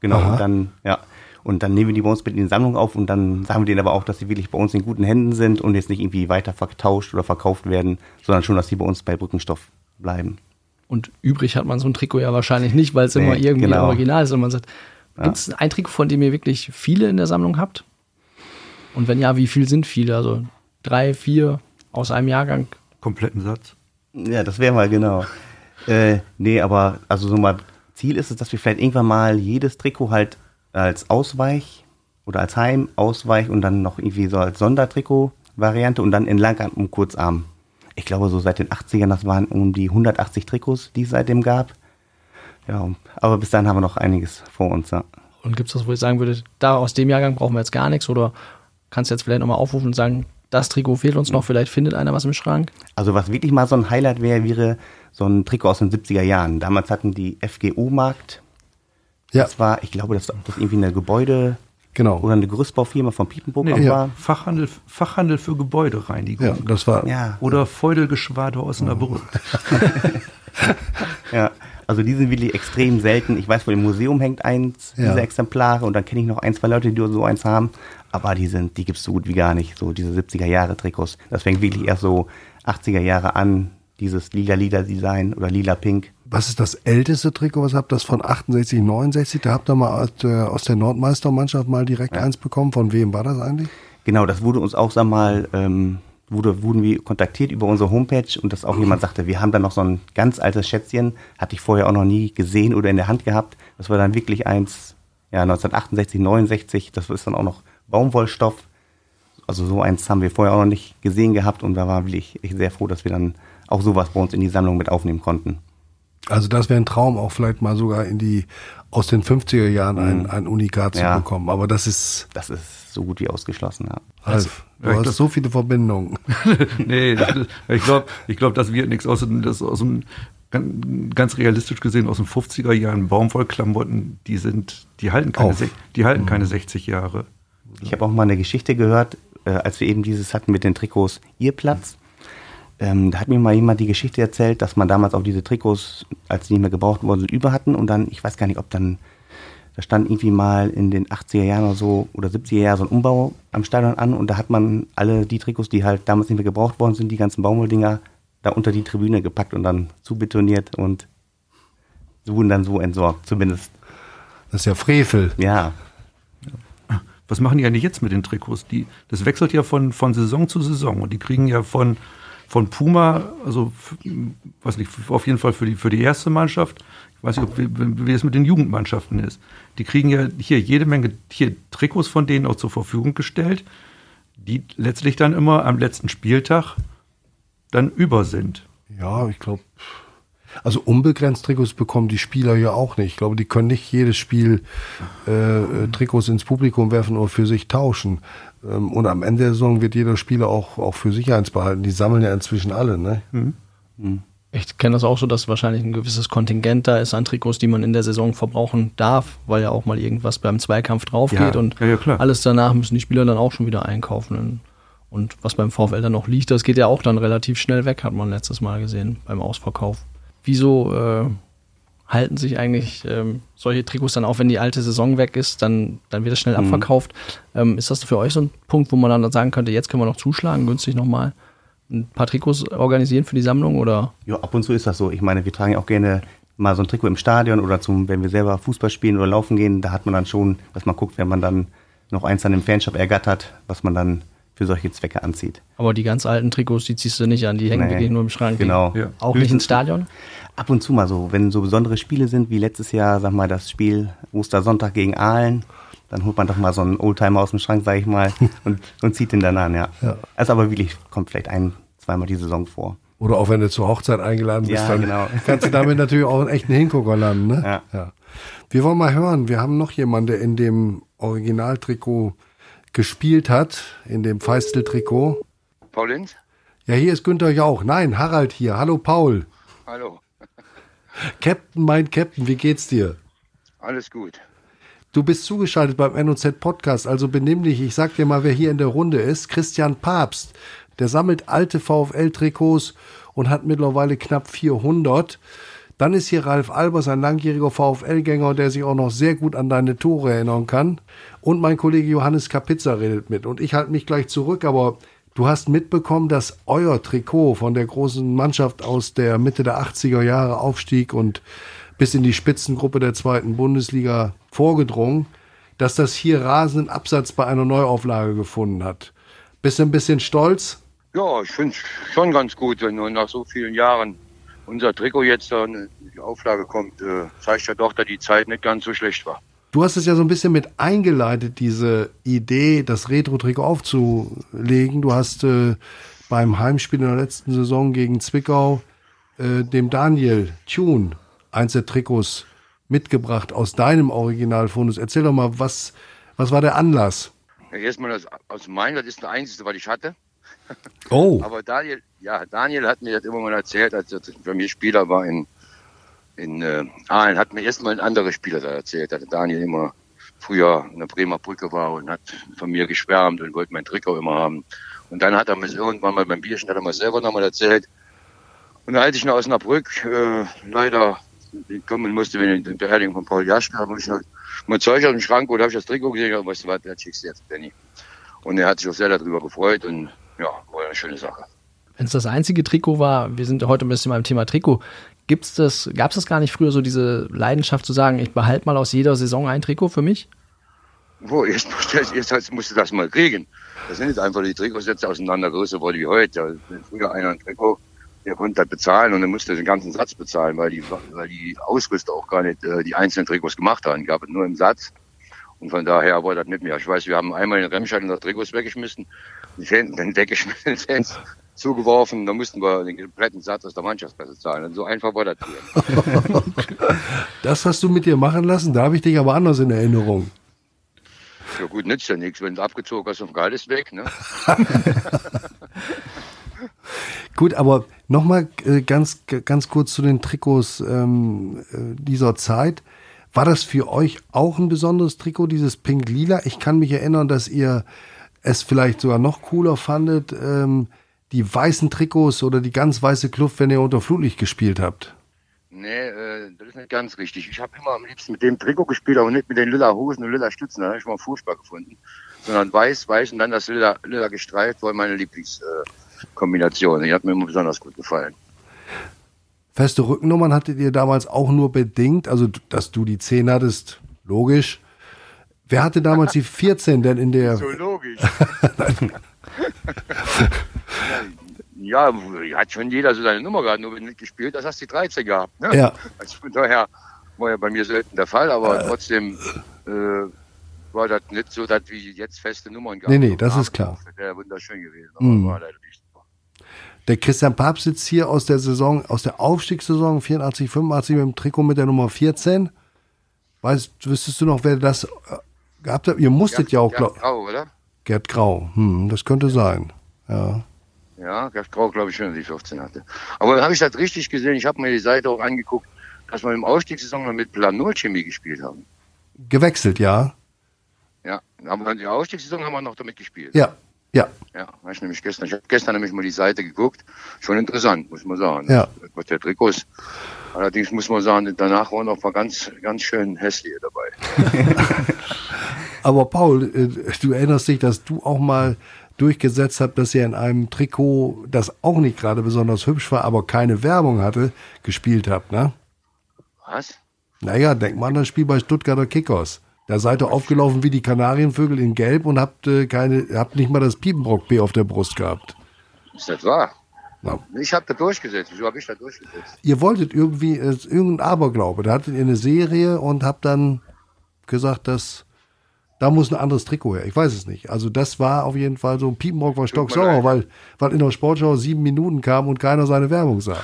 Genau, Aha. und dann, ja. Und dann nehmen wir die bei uns mit in die Sammlung auf und dann sagen wir denen aber auch, dass sie wirklich bei uns in guten Händen sind und jetzt nicht irgendwie weiter vertauscht oder verkauft werden, sondern schon, dass sie bei uns bei Brückenstoff bleiben. Und übrig hat man so ein Trikot ja wahrscheinlich nicht, weil es nee, immer irgendwie genau. original ist. Und man sagt, gibt es ja. ein Trikot, von dem ihr wirklich viele in der Sammlung habt? Und wenn ja, wie viel sind viele? Also drei, vier aus einem Jahrgang? Kompletten Satz. Ja, das wäre mal genau. Äh, nee, aber also so mal Ziel ist es, dass wir vielleicht irgendwann mal jedes Trikot halt als Ausweich oder als Heim, Ausweich und dann noch irgendwie so als Sondertrikot-Variante und dann in Langarm und Kurzarm. Ich glaube, so seit den 80ern, das waren um die 180 Trikots, die es seitdem gab. Ja, aber bis dahin haben wir noch einiges vor uns. Ja. Und gibt es das, wo ich sagen würde, da aus dem Jahrgang brauchen wir jetzt gar nichts oder kannst du jetzt vielleicht nochmal aufrufen und sagen, das Trikot fehlt uns noch, vielleicht findet einer was im Schrank? Also was wirklich mal so ein Highlight wäre, wäre so ein Trikot aus den 70er Jahren. Damals hatten die FGO-Markt, Ja. das war, ich glaube, das, das irgendwie eine Gebäude- Genau. oder eine Gerüstbaufirma von Piepenburg Nee, ja. war. Fachhandel, Fachhandel für Gebäudereinigung. Ja, das war. Ja, Oder Feudelgeschwader Osnabrück. ja. Also die sind wirklich extrem selten. Ich weiß, vor dem Museum hängt eins Ja. dieser Exemplare und dann kenne ich noch ein, zwei Leute, die so eins haben. Aber die sind, die gibt's so gut wie gar nicht. So diese 70er Jahre Trikots. Das fängt wirklich erst so 80er Jahre an. Dieses lila-lila-Design oder lila-pink. Was ist das älteste Trikot? Was habt ihr das von 68, 69? Da habt ihr mal aus der, aus der Nordmeistermannschaft mal direkt eins bekommen. Von wem war das eigentlich? Genau, das wurde uns auch, sag mal, ähm, wurde, wurden wir kontaktiert über unsere Homepage und dass auch jemand sagte, wir haben da noch so ein ganz altes Schätzchen, hatte ich vorher auch noch nie gesehen oder in der Hand gehabt. Das war dann wirklich eins, ja, 1968, 69, das ist dann auch noch Baumwollstoff. Also so eins haben wir vorher auch noch nicht gesehen gehabt und da war wirklich sehr froh, dass wir dann auch sowas bei uns in die Sammlung mit aufnehmen konnten. Also das wäre ein Traum, auch vielleicht mal sogar in die aus den 50er Jahren ein, ein Unikat zu Ja. bekommen. Aber das ist, Das ist so gut wie ausgeschlossen, ja. Ralf, du hast so viele Verbindungen. nee, das- ich glaube, ich glaub, das wird nichts aus, dem- das aus dem, ganz, realistisch gesehen, aus den 50er Jahren Baumwollklamotten, die sind, die halten keine, Auf. die halten keine 60 Jahre. Ich habe auch mal eine Geschichte gehört, äh, als wir eben dieses hatten mit den Trikots Ihr Platz. Ähm, da hat mir mal jemand die Geschichte erzählt, dass man damals auch diese Trikots, als die nicht mehr gebraucht worden sind, über hatten und dann, ich weiß gar nicht, ob dann, da stand irgendwie mal in den 80er Jahren oder so oder 70er Jahren so ein Umbau am Stadion an und da hat man alle die Trikots, die halt damals nicht mehr gebraucht worden sind, die ganzen Baumwolldinger, da unter die Tribüne gepackt und dann zubetoniert und wurden dann so entsorgt, zumindest. Das ist ja Frevel. Ja, Was machen die eigentlich jetzt mit den Trikots? Die, das wechselt ja von, von Saison zu Saison und die kriegen ja von, von Puma, also weiß nicht, auf jeden Fall für die, für die erste Mannschaft, ich weiß nicht, ob, wie, wie es mit den Jugendmannschaften ist. Die kriegen ja hier jede Menge hier Trikots von denen auch zur Verfügung gestellt, die letztlich dann immer am letzten Spieltag dann über sind. Ja, ich glaube. Also unbegrenzt Trikots bekommen die Spieler ja auch nicht. Ich glaube, die können nicht jedes Spiel äh, äh, Trikots ins Publikum werfen oder für sich tauschen. Ähm, und am Ende der Saison wird jeder Spieler auch, auch für sich eins behalten. Die sammeln ja inzwischen alle, ne? Ich kenne das auch so, dass wahrscheinlich ein gewisses Kontingent da ist an Trikots, die man in der Saison verbrauchen darf, weil ja auch mal irgendwas beim Zweikampf drauf Ja, geht und ja, ja, klar. alles danach müssen die Spieler dann auch schon wieder einkaufen. Und was beim VfL dann noch liegt, das geht ja auch dann relativ schnell weg, hat man letztes Mal gesehen beim Ausverkauf. Wieso äh, halten sich eigentlich ähm, solche Trikots dann auch, wenn die alte Saison weg ist, dann, dann wird es schnell abverkauft? Ähm, ist das für euch so ein Punkt, wo man dann sagen könnte, jetzt können wir noch zuschlagen, günstig nochmal ein paar Trikots organisieren für die Sammlung oder? Ja, ab und zu ist das so. Ich meine, wir tragen ja auch gerne mal so ein Trikot im Stadion oder zum, wenn wir selber Fußball spielen oder laufen gehen, da hat man dann schon, dass man guckt, wenn man dann noch eins an dem Fanshop ergattert, was man dann für solche Zwecke anzieht. Aber die ganz alten Trikots, die ziehst du nicht an, die hängen Nee, wirklich nur im Schrank. Genau. Ja. Auch nicht ins Stadion? Ab und zu mal so, wenn so besondere Spiele sind, wie letztes Jahr, sag mal, das Spiel Ostersonntag gegen Aalen, dann holt man doch mal so einen Oldtimer aus dem Schrank, sag ich mal, und, und zieht den dann an, ja. Ja. Also aber wirklich, kommt vielleicht ein, zweimal die Saison vor. Oder auch wenn du zur Hochzeit eingeladen bist, Ja, dann genau. kannst du damit natürlich auch einen echten Hingucker landen. Ne? Ja. ja. Wir wollen mal hören, wir haben noch jemanden, der in dem Originaltrikot gespielt hat, in dem Feistel-Trikot. Paulins? Ja, hier ist Günther Jauch. Nein, Harald hier. Hallo Paul. Hallo, Captain, mein Captain, wie geht's dir? alles gut. Du bist zugeschaltet beim NOZ Podcast, also benimm dich. Ich sag dir mal, wer hier in der Runde ist. Christian Papst. Der sammelt alte VfL-Trikots und hat mittlerweile knapp 400. Dann ist hier Ralf Albers, ein langjähriger VfL-Gänger, der sich auch noch sehr gut an deine Tore erinnern kann. Und mein Kollege Johannes Kapitzer redet mit. Und ich halte mich gleich zurück, aber du hast mitbekommen, dass euer Trikot von der großen Mannschaft aus der Mitte der 80er Jahre aufstieg und bis in die Spitzengruppe der zweiten Bundesliga vorgedrungen, dass das hier rasenden Absatz bei einer Neuauflage gefunden hat. Bist du ein bisschen stolz? Ja, ich finde es schon ganz gut, wenn nur nach so vielen Jahren unser Trikot jetzt da in die Auflage kommt, äh, zeigt ja doch, dass die Zeit nicht ganz so schlecht war. Du hast es ja so ein bisschen mit eingeleitet, diese Idee, das Retro-Trikot aufzulegen. Du hast äh, beim Heimspiel in der letzten Saison gegen Zwickau äh, dem Daniel Thun eins der Trikots mitgebracht aus deinem Originalfundus. Erzähl doch mal, was, was war der Anlass? Erstmal das, aus meinem, das ist das Einzige, was ich hatte. Oh, Aber Daniel, ja, Daniel hat mir das immer mal erzählt, als er für mich Spieler war in, in äh, Aalen, hat mir erstmal ein anderer Spieler da erzählt, dass Daniel immer früher in der Bremer Brücke war und hat von mir geschwärmt und wollte mein Trikot immer haben. Und dann hat er mir irgendwann mal beim Bierchen, hat er mir selber nochmal erzählt. Und als ich nach Osnabrück äh, leider kommen musste, wegen der Beerdigung von Paul Jaschke, habe ich halt mein Zeug aus dem Schrank und habe ich das Trikot gesehen und weißt du was, der schickst jetzt, Danny. Und er hat sich auch sehr darüber gefreut und ja, war eine schöne Sache. Wenn es das einzige Trikot war, wir sind heute ein bisschen beim Thema Trikot, gibt's das, gab es das gar nicht früher so diese Leidenschaft zu sagen, ich behalte mal aus jeder Saison ein Trikot für mich? Wo, jetzt, jetzt, jetzt, musst du das mal kriegen. Das sind jetzt einfach die Trikots jetzt auseinander größer geworden wie heute. Früher einer ein Trikot, der konnte das bezahlen und dann musste den ganzen Satz bezahlen, weil die, weil die Ausrüster auch gar nicht äh, die einzelnen Trikots gemacht haben. Gab es nur im Satz. Und von daher war das nicht mehr. Ich weiß, wir haben einmal in Remscheid unsere Trikots weggeschmissen, die Fans, den weggeschmissen, Fans zugeworfen, da mussten wir den kompletten Satz aus der Mannschaftspresse zahlen. Und so einfach war das hier. das hast du mit dir machen lassen? Da habe ich dich aber anders in Erinnerung. Ja gut, nützt ja nichts. Wenn du abgezogen hast, und Gehalt ist weg, ne? Gut, aber nochmal äh, ganz, ganz kurz zu den Trikots ähm, äh, dieser Zeit. War das für euch auch ein besonderes Trikot, dieses Pink-Lila? Ich kann mich erinnern, dass ihr es vielleicht sogar noch cooler fandet, ähm, die weißen Trikots oder die ganz weiße Kluft, wenn ihr unter Flutlicht gespielt habt. Nee, äh, das ist nicht ganz richtig. Ich habe immer am liebsten mit dem Trikot gespielt, aber nicht mit den lila Hosen und lila Stützen. Das habe ich mal furchtbar gefunden. Sondern weiß, weiß und dann das lila, lila gestreift war meine Lieblingskombination. Die hat mir immer besonders gut gefallen. Feste Rückennummern hattet ihr damals auch nur bedingt, also dass du die 10 hattest, logisch. Wer hatte damals die 14 denn in der. So logisch. ja, hat schon jeder so seine Nummer gehabt, nur wenn du nicht gespielt hast, hast du die 13 gehabt. Ne? Ja. Also von daher war ja bei mir selten der Fall, aber trotzdem äh, war das nicht so, dass wir jetzt feste Nummern gehabt Nee, nee, das ist klar. Das wäre wunderschön gewesen, aber Mhm. war leider nicht. Der Christian Papst sitzt hier aus der Saison, aus der Aufstiegssaison 84, 85 mit dem Trikot mit der Nummer 14. Weißt, wüsstest du noch, wer das äh, gehabt hat? Ihr musstet ja auch, Gerd glaub, Grau, oder? Gerd Grau. Hm, das könnte sein. Ja. Ja, Gerd Grau, glaube ich schon, die 14 hatte. Aber dann habe ich das richtig gesehen. Ich habe mir die Seite auch angeguckt, dass wir im Aufstiegssaison noch mit Planol-Chemie gespielt haben. Gewechselt, ja. Ja, aber in der Aufstiegssaison haben wir noch damit gespielt. Ja, ja. Ja, habe ich nämlich gestern. Ich habe gestern nämlich mal die Seite geguckt. Schon interessant, muss man sagen. Ja. Was der Trikots. Allerdings muss man sagen, danach waren noch ein paar ganz, ganz schön hässliche dabei. Aber Paul, äh, du erinnerst dich, dass du auch mal durchgesetzt habt, dass ihr in einem Trikot, das auch nicht gerade besonders hübsch war, aber keine Werbung hatte, gespielt habt, ne? Was? Naja, denk mal an das Spiel bei Stuttgarter Kickers. Da seid ihr aufgelaufen wie die Kanarienvögel in Gelb und habt äh, keine, habt nicht mal das Piepenbrock-P auf der Brust gehabt. Ist das wahr? Na, Ich habe da durchgesetzt. Wieso habe ich da durchgesetzt? ihr wolltet irgendwie, äh, irgendein Aberglaube. Da hattet ihr eine Serie und habt dann gesagt, dass da muss ein anderes Trikot her. Ich weiß es nicht. Also das war auf jeden Fall so, Piepenbrock war stocksauer, weil, weil in der Sportschau sieben Minuten kam und keiner seine Werbung sah.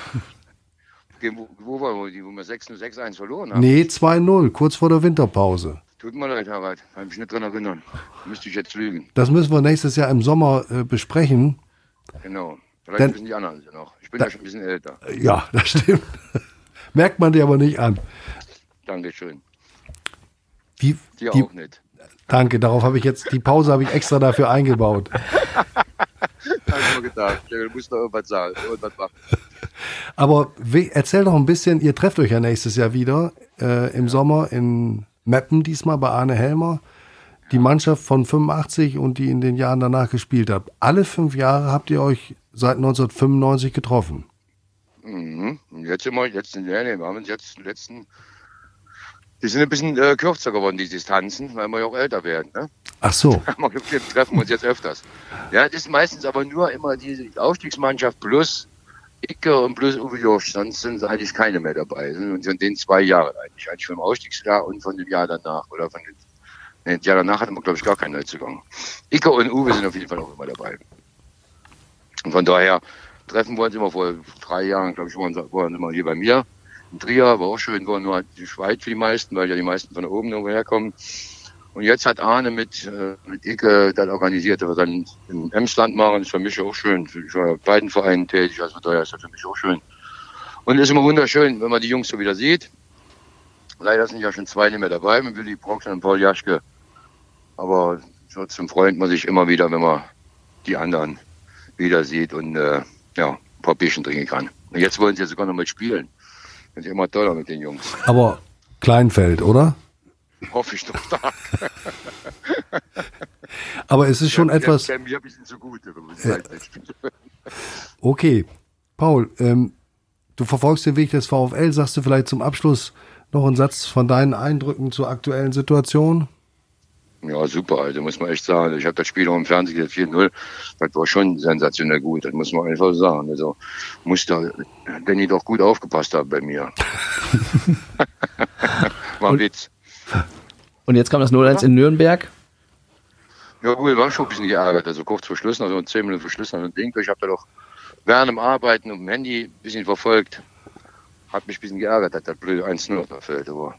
Wo, wo war die, wo wir 6-1 verloren haben? Nee, 2-0, kurz vor der Winterpause. Tut mir leid, Harald. Kann mich nicht dran erinnern. Müsste ich jetzt lügen. Das müssen wir nächstes Jahr im Sommer äh, besprechen. Genau. Vielleicht Dann- wissen die anderen ja noch. Ich bin ja schon ein bisschen älter. Ja, das stimmt. Merkt man dir aber nicht an. Dankeschön. Wie, Dir die, auch nicht. Danke, darauf habe ich jetzt, die Pause habe ich extra dafür eingebaut. Hab ich mir gedacht. Du musst doch irgendwas sagen, irgendwas machen. Aber erzähl doch ein bisschen, ihr trefft euch ja nächstes Jahr wieder äh, im Sommer in Meppen diesmal bei Arne Helmer. Die Mannschaft von 85 und die in den Jahren danach gespielt habt. Alle fünf Jahre habt ihr euch seit 1995 getroffen. Mhm. Jetzt sind wir, jetzt, nee, nee, wir haben uns jetzt die letzten, Die sind ein bisschen äh, kürzer geworden, die Distanzen, weil wir ja auch älter werden. Ne? Ach so. wir treffen uns jetzt öfters. Ja, das ist meistens aber nur immer die Aufstiegsmannschaft plus Icke und plus Uwe Josch, sonst sind eigentlich keine mehr dabei. Und von den zwei Jahren eigentlich. Eigentlich vom Ausstiegsjahr und von dem Jahr danach. Oder von dem, nee, Jahr danach hatten wir, glaube ich, gar keinen Neuzugang. Icke und Uwe sind auf jeden Fall auch immer dabei. Und von daher treffen wir uns immer vor drei Jahren, glaube ich, waren sie immer hier bei mir. In Trier war auch schön, waren nur die Schweiz für die meisten, weil ja die meisten von oben irgendwo herkommen. Und jetzt hat Arne mit, äh, mit Icke das organisiert, wir dann im Emsland machen. Ist für mich auch schön. Ich war bei beiden Vereinen tätig, also daher ist das für mich auch schön. Und es ist immer wunderschön, wenn man die Jungs so wieder sieht. Leider sind ja schon zwei nicht mehr dabei, mit Willi Brocksen und Paul Jaschke. Aber trotzdem freut man sich immer wieder, wenn man die anderen wieder sieht und äh, ja, ein paar Bierchen trinken kann. Und jetzt wollen sie sogar noch mal ist immer toller mit den Jungs. Aber Kleinfeld, oder? Hoffe ich doch stark. Aber es ist schon der, etwas. Der mir ein bisschen zu gut, wenn man ja. Okay. Paul, ähm, du verfolgst den Weg des VfL. Sagst du vielleicht zum Abschluss noch einen Satz von deinen Eindrücken zur aktuellen Situation? Ja, super, also muss man echt sagen. Ich habe das Spiel auch im Fernsehen gesehen, 4-0. Das war schon sensationell gut, das muss man einfach sagen. Also muss da Danny doch gut aufgepasst haben bei mir. war ein Witz. Und jetzt kam das 0-1 in Nürnberg. Ja, gut, war schon ein bisschen geärgert. Also kurz vor Schluss, also zehn Minuten vor Schluss noch ein Ding. Ich habe da doch während dem Arbeiten auf dem Handy ein bisschen verfolgt. Hat mich ein bisschen geärgert, dass das blöde 1-0 da fällt. Aber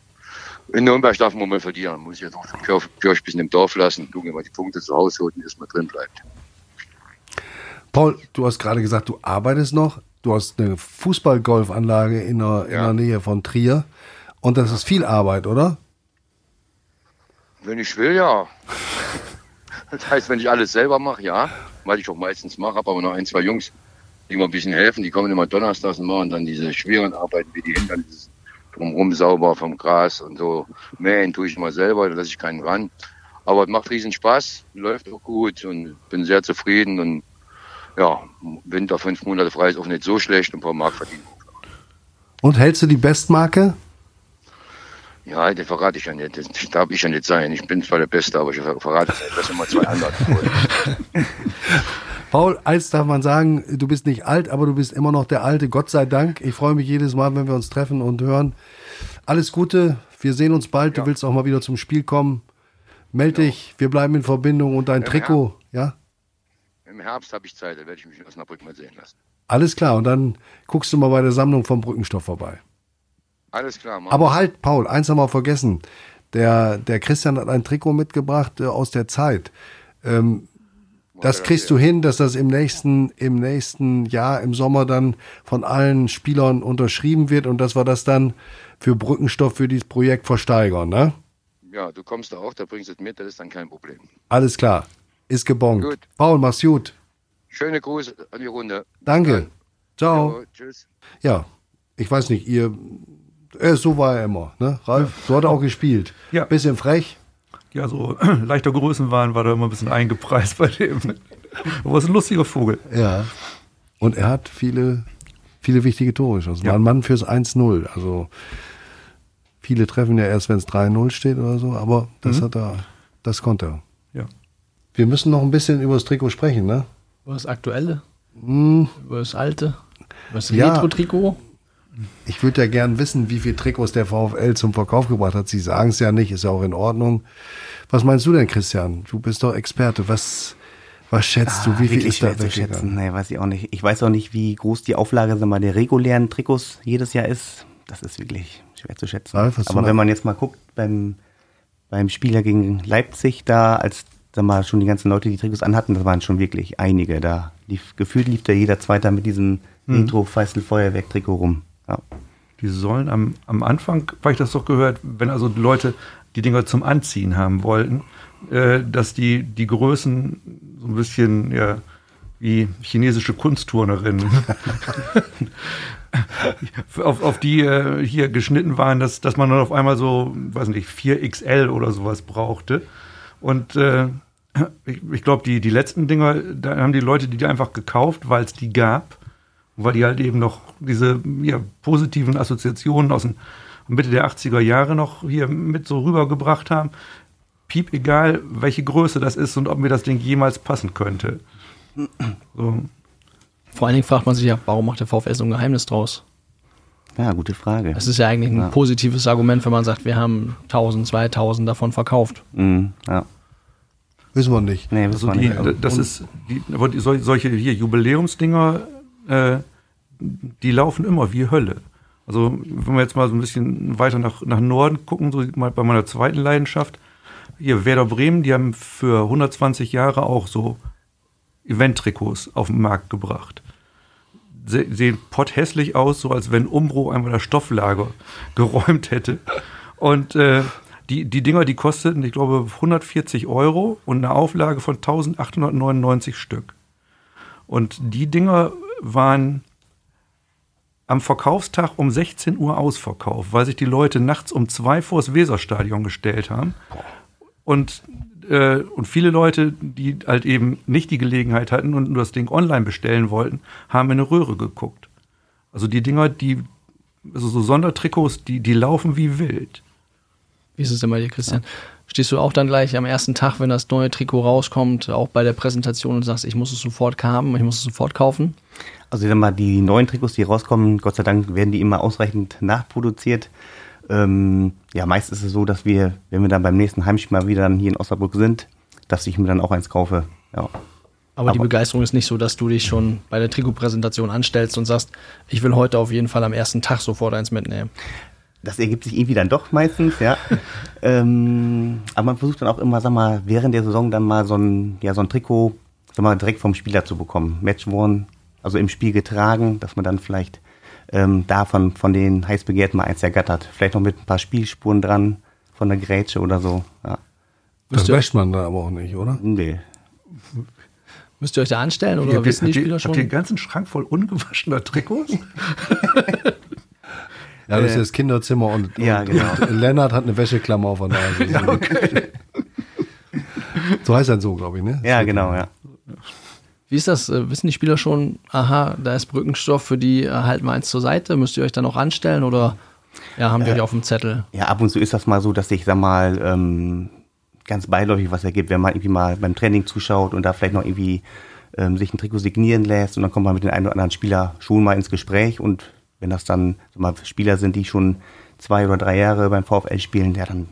in Nürnberg darf man mal verlieren. Muss ich jetzt auch den Kirch, bisschen im Dorf lassen, gucken, mal die Punkte zu Hause holen und erstmal drin bleibt. Paul, du hast gerade gesagt, du arbeitest noch. Du hast eine Fußball-Golfanlage in, der, in der Nähe von Trier. Und das ist viel Arbeit, oder? Wenn ich will, ja. Das heißt, wenn ich alles selber mache, ja, weil ich auch meistens mache, habe aber noch ein, zwei Jungs, die mir ein bisschen helfen, die kommen immer donnerstags und machen dann diese schweren Arbeiten wie die Hintern, dieses drumherum sauber vom Gras und so. Mähen tue ich immer selber, da lasse ich keinen ran. Aber es macht riesen Spaß, läuft auch gut und bin sehr zufrieden und ja, Winter fünf Monate frei ist auch nicht so schlecht und ein paar Mark verdienen. Und hältst du die Bestmarke? Ja, das verrate ich ja nicht. Das darf ich ja nicht sein. Ich bin zwar der Beste, aber ich verrate es nicht. Das sind mal zwei andere. Paul, eins darf man sagen, du bist nicht alt, aber du bist immer noch der Alte, Gott sei Dank. Ich freue mich jedes Mal, wenn wir uns treffen und hören. Alles Gute, wir sehen uns bald. Ja. Du willst auch mal wieder zum Spiel kommen. Meld genau. dich, wir bleiben in Verbindung und dein Im Trikot, Herbst. ja? Im Herbst habe ich Zeit, da werde ich mich in Osnabrück mal sehen lassen. Alles klar, und dann guckst du mal bei der Sammlung vom Brückenstoff vorbei. Alles klar, Mann. Aber halt, Paul, eins haben wir vergessen. Der, der Christian hat ein Trikot mitgebracht äh, aus der Zeit. Ähm, das kriegst du hin, dass das im nächsten, im nächsten Jahr, im Sommer dann von allen Spielern unterschrieben wird und dass wir das dann für Brückenstoff für dieses Projekt versteigern, ne? Ja, du kommst da auch, da bringst du es mit, das ist dann kein Problem. Alles klar. Ist gebongt. Gut. Paul, mach's gut. Schöne Grüße an die Runde. Danke. Ciao. Ja, tschüss. Ja, ich weiß nicht, ihr. Äh, so war er immer, ne? Ralf, so hat er auch gespielt. Ja. Bisschen frech ja, so leichter Größenwahn war da immer ein bisschen eingepreist bei dem. Aber es ist ein lustiger Vogel. Ja. Und er hat viele, viele wichtige Tore geschossen. Ja. War ein Mann fürs 1-0. Also viele treffen ja erst, wenn es 3-0 steht oder so, aber das mhm. hat er, das konnte er. Ja. Wir müssen noch ein bisschen über das Trikot sprechen, ne? Über das Aktuelle? Mhm. Über das Alte? Über das ja. Retro-Trikot? Ich würde ja gern wissen, wie viele Trikots der VfL zum Verkauf gebracht hat. Sie sagen es ja nicht, ist ja auch in Ordnung. Was meinst du denn, Christian? Du bist doch Experte. Was, was schätzt ah, du? Wie viel ist da schätzen? Nee, weiß ich auch nicht. Ich weiß auch nicht, wie groß die Auflage wir, der regulären Trikots jedes Jahr ist. Das ist wirklich schwer zu schätzen. Ralf, Aber wenn man jetzt mal guckt, beim, beim Spieler gegen Leipzig, da als sag mal, schon die ganzen Leute, die Trikots anhatten, das waren schon wirklich einige. Da lief, gefühlt lief da jeder Zweiter mit diesem hm. Intro-Feißel-Feuerwerk-Trikot rum. Ja. Die sollen am, am Anfang, weil ich das doch gehört, wenn also Leute die Dinger zum Anziehen haben wollten, äh, dass die, die Größen so ein bisschen ja, wie chinesische Kunstturnerinnen auf, auf die äh, hier geschnitten waren, dass, dass man dann auf einmal so, weiß nicht, 4XL oder sowas brauchte. Und äh, ich, ich glaube, die, die letzten Dinger, da haben die Leute die einfach gekauft, weil es die gab weil die halt eben noch diese ja, positiven Assoziationen aus den, Mitte der 80er Jahre noch hier mit so rübergebracht haben. Piep egal, welche Größe das ist und ob mir das Ding jemals passen könnte. So. Vor allen Dingen fragt man sich ja, warum macht der VfL so ein Geheimnis draus? Ja, gute Frage. Das ist ja eigentlich ein Ja. positives Argument, wenn man sagt, wir haben 1000, 2000 davon verkauft. Mhm, ja. Wissen wir nicht. Nee, Also also die, nicht. das ist, die, solche hier Jubiläumsdinger, äh, die laufen immer wie Hölle. Also wenn wir jetzt mal so ein bisschen weiter nach, nach Norden gucken, so mal bei meiner zweiten Leidenschaft, hier Werder Bremen, die haben für 120 Jahre auch so Event-Trikots auf den Markt gebracht. Se sehen potthässlich aus, so als wenn Umbro einmal das Stofflager geräumt hätte. Und äh, die, die Dinger, die kosteten, ich glaube, 140 Euro und eine Auflage von 1899 Stück. Und die Dinger waren am Verkaufstag um 16 Uhr ausverkauft, weil sich die Leute nachts um zwei vors Weserstadion gestellt haben. Und, äh, und viele Leute, die halt eben nicht die Gelegenheit hatten und nur das Ding online bestellen wollten, haben in eine Röhre geguckt. Also die Dinger, die, also so Sondertrikots, die, die laufen wie wild. Wie ist es denn bei dir, Christian? Stehst du auch dann gleich am ersten Tag, wenn das neue Trikot rauskommt, auch bei der Präsentation und sagst, ich muss es sofort haben, ich muss es sofort kaufen? Also ich sag mal, die neuen Trikots, die rauskommen, Gott sei Dank werden die immer ausreichend nachproduziert. Ähm, ja, meist ist es so, dass wir, wenn wir dann beim nächsten Heimspiel mal wieder dann hier in Osnabrück sind, dass ich mir dann auch eins kaufe. Ja. Aber, die Aber- Begeisterung ist nicht so, dass du dich schon bei der Trikotpräsentation anstellst und sagst, ich will heute auf jeden Fall am ersten Tag sofort eins mitnehmen. Das ergibt sich irgendwie dann doch meistens, ja. ähm, aber man versucht dann auch immer, sag mal, während der Saison dann mal so ein, ja, so ein Trikot, sag mal, direkt vom Spieler zu bekommen. Matchworn, also im Spiel getragen, dass man dann vielleicht ähm, davon von den heiß begehrten mal eins ergattert. Vielleicht noch mit ein paar Spielspuren dran, von der Grätsche oder so. Ja. Das wäscht man dann aber auch nicht, oder? Nee. Müsst ihr euch da anstellen oder Habt ihr- wissen die habt ihr- Spieler Habt schon? ihr den ganzen Schrank voll ungewaschener Trikots? Ja, das ist Äh, das Kinderzimmer und, ja, und, genau. und Lennart hat eine Wäscheklammer auf der Nase. So heißt er so, glaube ich, ne? Ja, genau, ja. Wie ist das? Äh, Wissen die Spieler schon, aha, da ist Brückenstoff, für die äh, halten wir eins zur Seite? Müsst ihr euch da noch anstellen oder ja, haben die euch auf dem Zettel? Ja, ab und zu ist das mal so, dass sich, sag mal, ähm, ganz beiläufig was ergibt, wenn man irgendwie mal beim Training zuschaut und da vielleicht noch irgendwie ähm, sich ein Trikot signieren lässt und dann kommt man mit den einen oder anderen Spieler schon mal ins Gespräch und wenn das dann mal, Spieler sind, die schon zwei oder drei Jahre beim VfL spielen, ja, dann,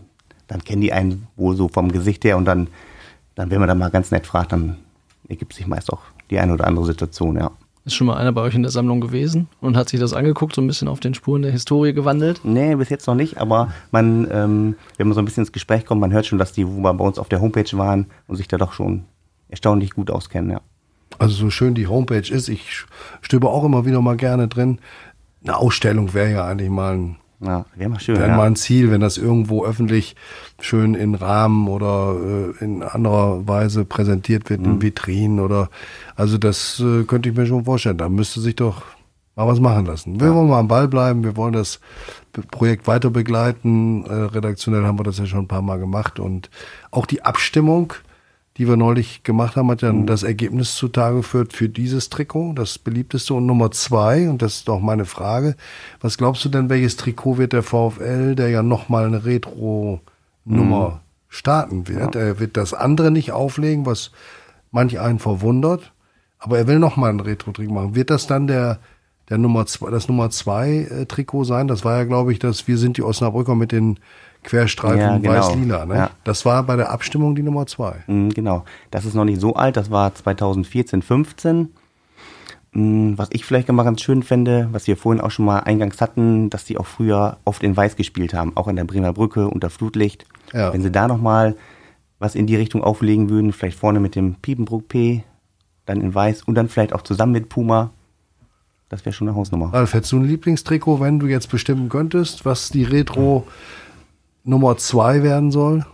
dann kennen die einen wohl so vom Gesicht her und dann, dann wenn man dann mal ganz nett fragt, dann ergibt sich meist auch die eine oder andere Situation, ja. Ist schon mal einer bei euch in der Sammlung gewesen und hat sich das angeguckt, so ein bisschen auf den Spuren der Historie gewandelt? Nee, bis jetzt noch nicht, aber man, ähm, wenn man so ein bisschen ins Gespräch kommt, man hört schon, dass die, wo wir bei uns auf der Homepage waren und sich da doch schon erstaunlich gut auskennen, ja. Also so schön die Homepage ist, ich stöbe auch immer wieder mal gerne drin. Eine Ausstellung wäre ja eigentlich mal ein, Ja, wäre mal schön. wäre Ja. mal ein Ziel, wenn das irgendwo öffentlich schön in Rahmen oder äh, in anderer Weise präsentiert wird, Mhm. in Vitrinen oder also das äh, könnte ich mir schon vorstellen. Da müsste sich doch mal was machen lassen. Wir wollen mal am Ball bleiben, wir wollen das Projekt weiter begleiten. Äh, redaktionell haben wir das ja schon ein paar Mal gemacht und auch die Abstimmung, die wir neulich gemacht haben, hat ja das Ergebnis zutage geführt für dieses Trikot, das beliebteste und Nummer zwei. Und das ist auch meine Frage. Was glaubst du denn, welches Trikot wird der VfL, der ja nochmal eine Retro-Nummer starten wird? Er wird das andere nicht auflegen, was manch einen verwundert. Aber er will nochmal ein Retro-Trikot machen. Wird das dann der, der Nummer zwei, das Nummer zwei äh, Trikot sein? Das war ja, glaube ich, das Wir sind die Osnabrücker mit den Querstreifen Ja, genau. weiß-lila. Ne? Ja. Das war bei der Abstimmung die Nummer zwei. Mm, Genau. Das ist noch nicht so alt, das war 2014, 15. Mm, Was ich vielleicht mal ganz schön fände, was wir vorhin auch schon mal eingangs hatten, dass die auch früher oft in Weiß gespielt haben, auch in der Bremer Brücke unter Flutlicht. Ja. Wenn sie da nochmal was in die Richtung auflegen würden, vielleicht vorne mit dem Piepenbrook P, dann in Weiß und dann vielleicht auch zusammen mit Puma, das wäre schon eine Hausnummer. Ralf, hättest du ein Lieblingstrikot, wenn du jetzt bestimmen könntest, was die Retro Nummer zwei werden soll?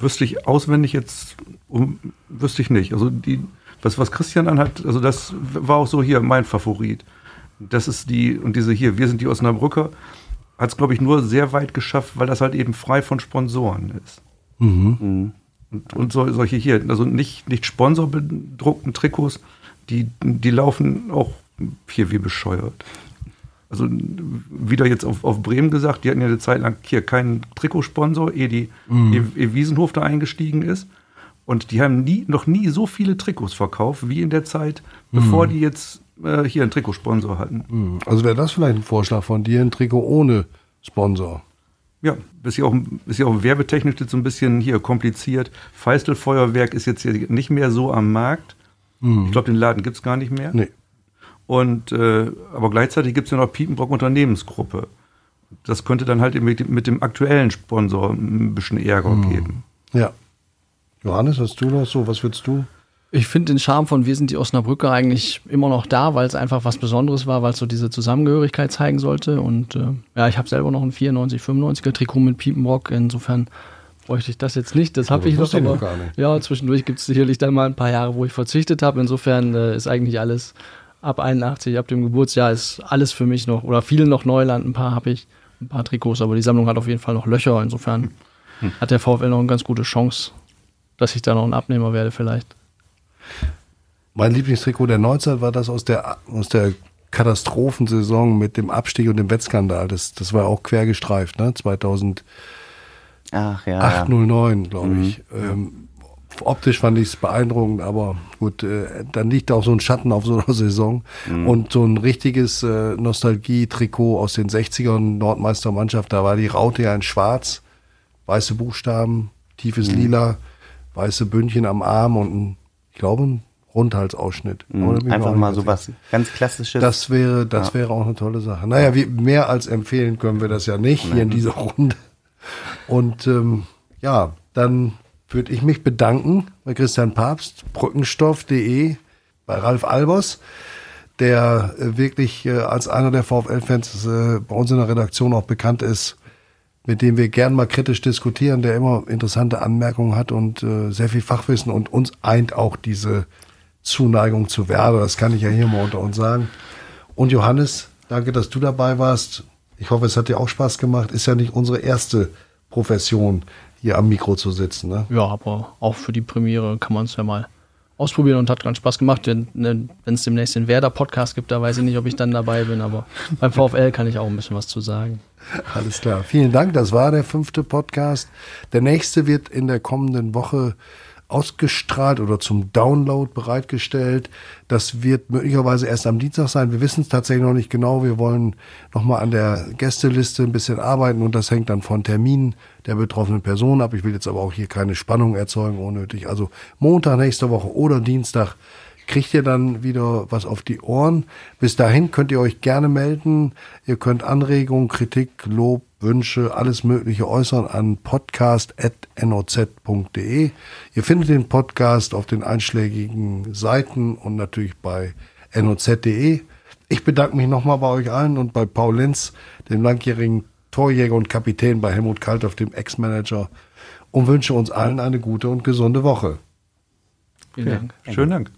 Wüsste ich auswendig jetzt, um, wüsste ich nicht. Also die, was, was Christian anhat, also das war auch so hier mein Favorit. Das ist die, und diese hier, wir sind die Osnabrücker, hat es, glaube ich, nur sehr weit geschafft, weil das halt eben frei von Sponsoren ist. Und, und so, solche hier, also nicht, nicht sponsorbedruckten Trikots, die, die laufen auch hier wie bescheuert. Also wieder jetzt auf, auf Bremen gesagt, die hatten ja eine Zeit lang hier keinen Trikotsponsor, ehe die mhm. ehe Wiesenhof da eingestiegen ist. Und die haben nie, noch nie so viele Trikots verkauft wie in der Zeit, bevor mhm. die jetzt äh, hier einen Trikotsponsor hatten. Mhm. Also wäre das vielleicht ein Vorschlag von dir, ein Trikot ohne Sponsor? Ja, ist ja auch, ist ja auch werbetechnisch jetzt so ein bisschen hier kompliziert. Feistelfeuerwerk ist jetzt hier nicht mehr so am Markt. Mhm. Ich glaube, den Laden gibt es gar nicht mehr. Nee. Und, äh, aber gleichzeitig gibt es ja noch Piepenbrock Unternehmensgruppe. Das könnte dann halt mit, mit dem aktuellen Sponsor ein bisschen Ärger mhm. geben. Ja. Johannes, hast du noch so? Was würdest du? Ich finde den Charme von Wir sind die Osnabrücker eigentlich immer noch da, weil es einfach was Besonderes war, weil es so diese Zusammengehörigkeit zeigen sollte. Und äh, ja, ich habe selber noch ein 94, 95er Trikot mit Piepenbrock. Insofern bräuchte ich das jetzt nicht. Das habe ich noch. Aber, noch gar nicht. Ja, zwischendurch gibt es sicherlich dann mal ein paar Jahre, wo ich verzichtet habe. Insofern äh, ist eigentlich alles ab 81, ab dem Geburtsjahr ist alles für mich noch oder viel noch Neuland. Ein paar habe ich, ein paar Trikots, aber die Sammlung hat auf jeden Fall noch Löcher. Insofern hm. hat der VfL noch eine ganz gute Chance, dass ich da noch ein Abnehmer werde vielleicht. Mein Lieblingstrikot der Neuzeit war das aus der, aus der Katastrophensaison mit dem Abstieg und dem Wettskandal. Das, das war auch quer gestreift, ne? 2008, Ach, ja, 8, 09, glaube mhm. ich. Ähm, optisch fand ich es beeindruckend, aber gut, äh, dann liegt auch so ein Schatten auf so einer Saison. Mhm. Und so ein richtiges äh, Nostalgie-Trikot aus den 60ern, Nordmeistermannschaft, da war die Raute ja in schwarz, weiße Buchstaben, tiefes mhm. Lila, weiße Bündchen am Arm und ein glaube, ein Rundhalsausschnitt. Mhm, einfach mal so was ganz Klassisches. Das wäre, das ja. wäre auch eine tolle Sache. Naja, wie, mehr als empfehlen können wir das ja nicht Nein. hier in dieser Runde. Und ähm, ja, dann würde ich mich bedanken bei Christian Papst, brückenstoff.de, bei Ralf Albers, der äh, wirklich äh, als einer der VfL-Fans äh, bei uns in der Redaktion auch bekannt ist, mit dem wir gern mal kritisch diskutieren, der immer interessante Anmerkungen hat und sehr viel Fachwissen und uns eint auch diese Zuneigung zu Werder. Das kann ich ja hier mal unter uns sagen. Und Johannes, danke, dass du dabei warst. Ich hoffe, es hat dir auch Spaß gemacht. Ist ja nicht unsere erste Profession, hier am Mikro zu sitzen. Ne? Ja, aber auch für die Premiere kann man es ja mal ausprobieren und hat ganz Spaß gemacht. Wenn es demnächst den Werder-Podcast gibt, da weiß ich nicht, ob ich dann dabei bin, aber beim VfL kann ich auch ein bisschen was zu sagen. Alles klar. Vielen Dank. Das war der fünfte Podcast. Der nächste wird in der kommenden Woche ausgestrahlt oder zum Download bereitgestellt. Das wird möglicherweise erst am Dienstag sein. Wir wissen es tatsächlich noch nicht genau. Wir wollen nochmal an der Gästeliste ein bisschen arbeiten und das hängt dann von Terminen der betroffenen Person ab. Ich will jetzt aber auch hier keine Spannung erzeugen unnötig. Also Montag nächste Woche oder Dienstag kriegt ihr dann wieder was auf die Ohren. Bis dahin könnt ihr euch gerne melden. Ihr könnt Anregungen, Kritik, Lob, Wünsche, alles Mögliche äußern an podcast.noz.de. Ihr findet den Podcast auf den einschlägigen Seiten und natürlich bei noz.de. Ich bedanke mich nochmal bei euch allen und bei Paul Lenz, dem langjährigen Torjäger und Kapitän bei Helmut Kalthoff, dem Ex-Manager, und wünsche uns allen eine gute und gesunde Woche. Vielen Dank. Schönen Dank.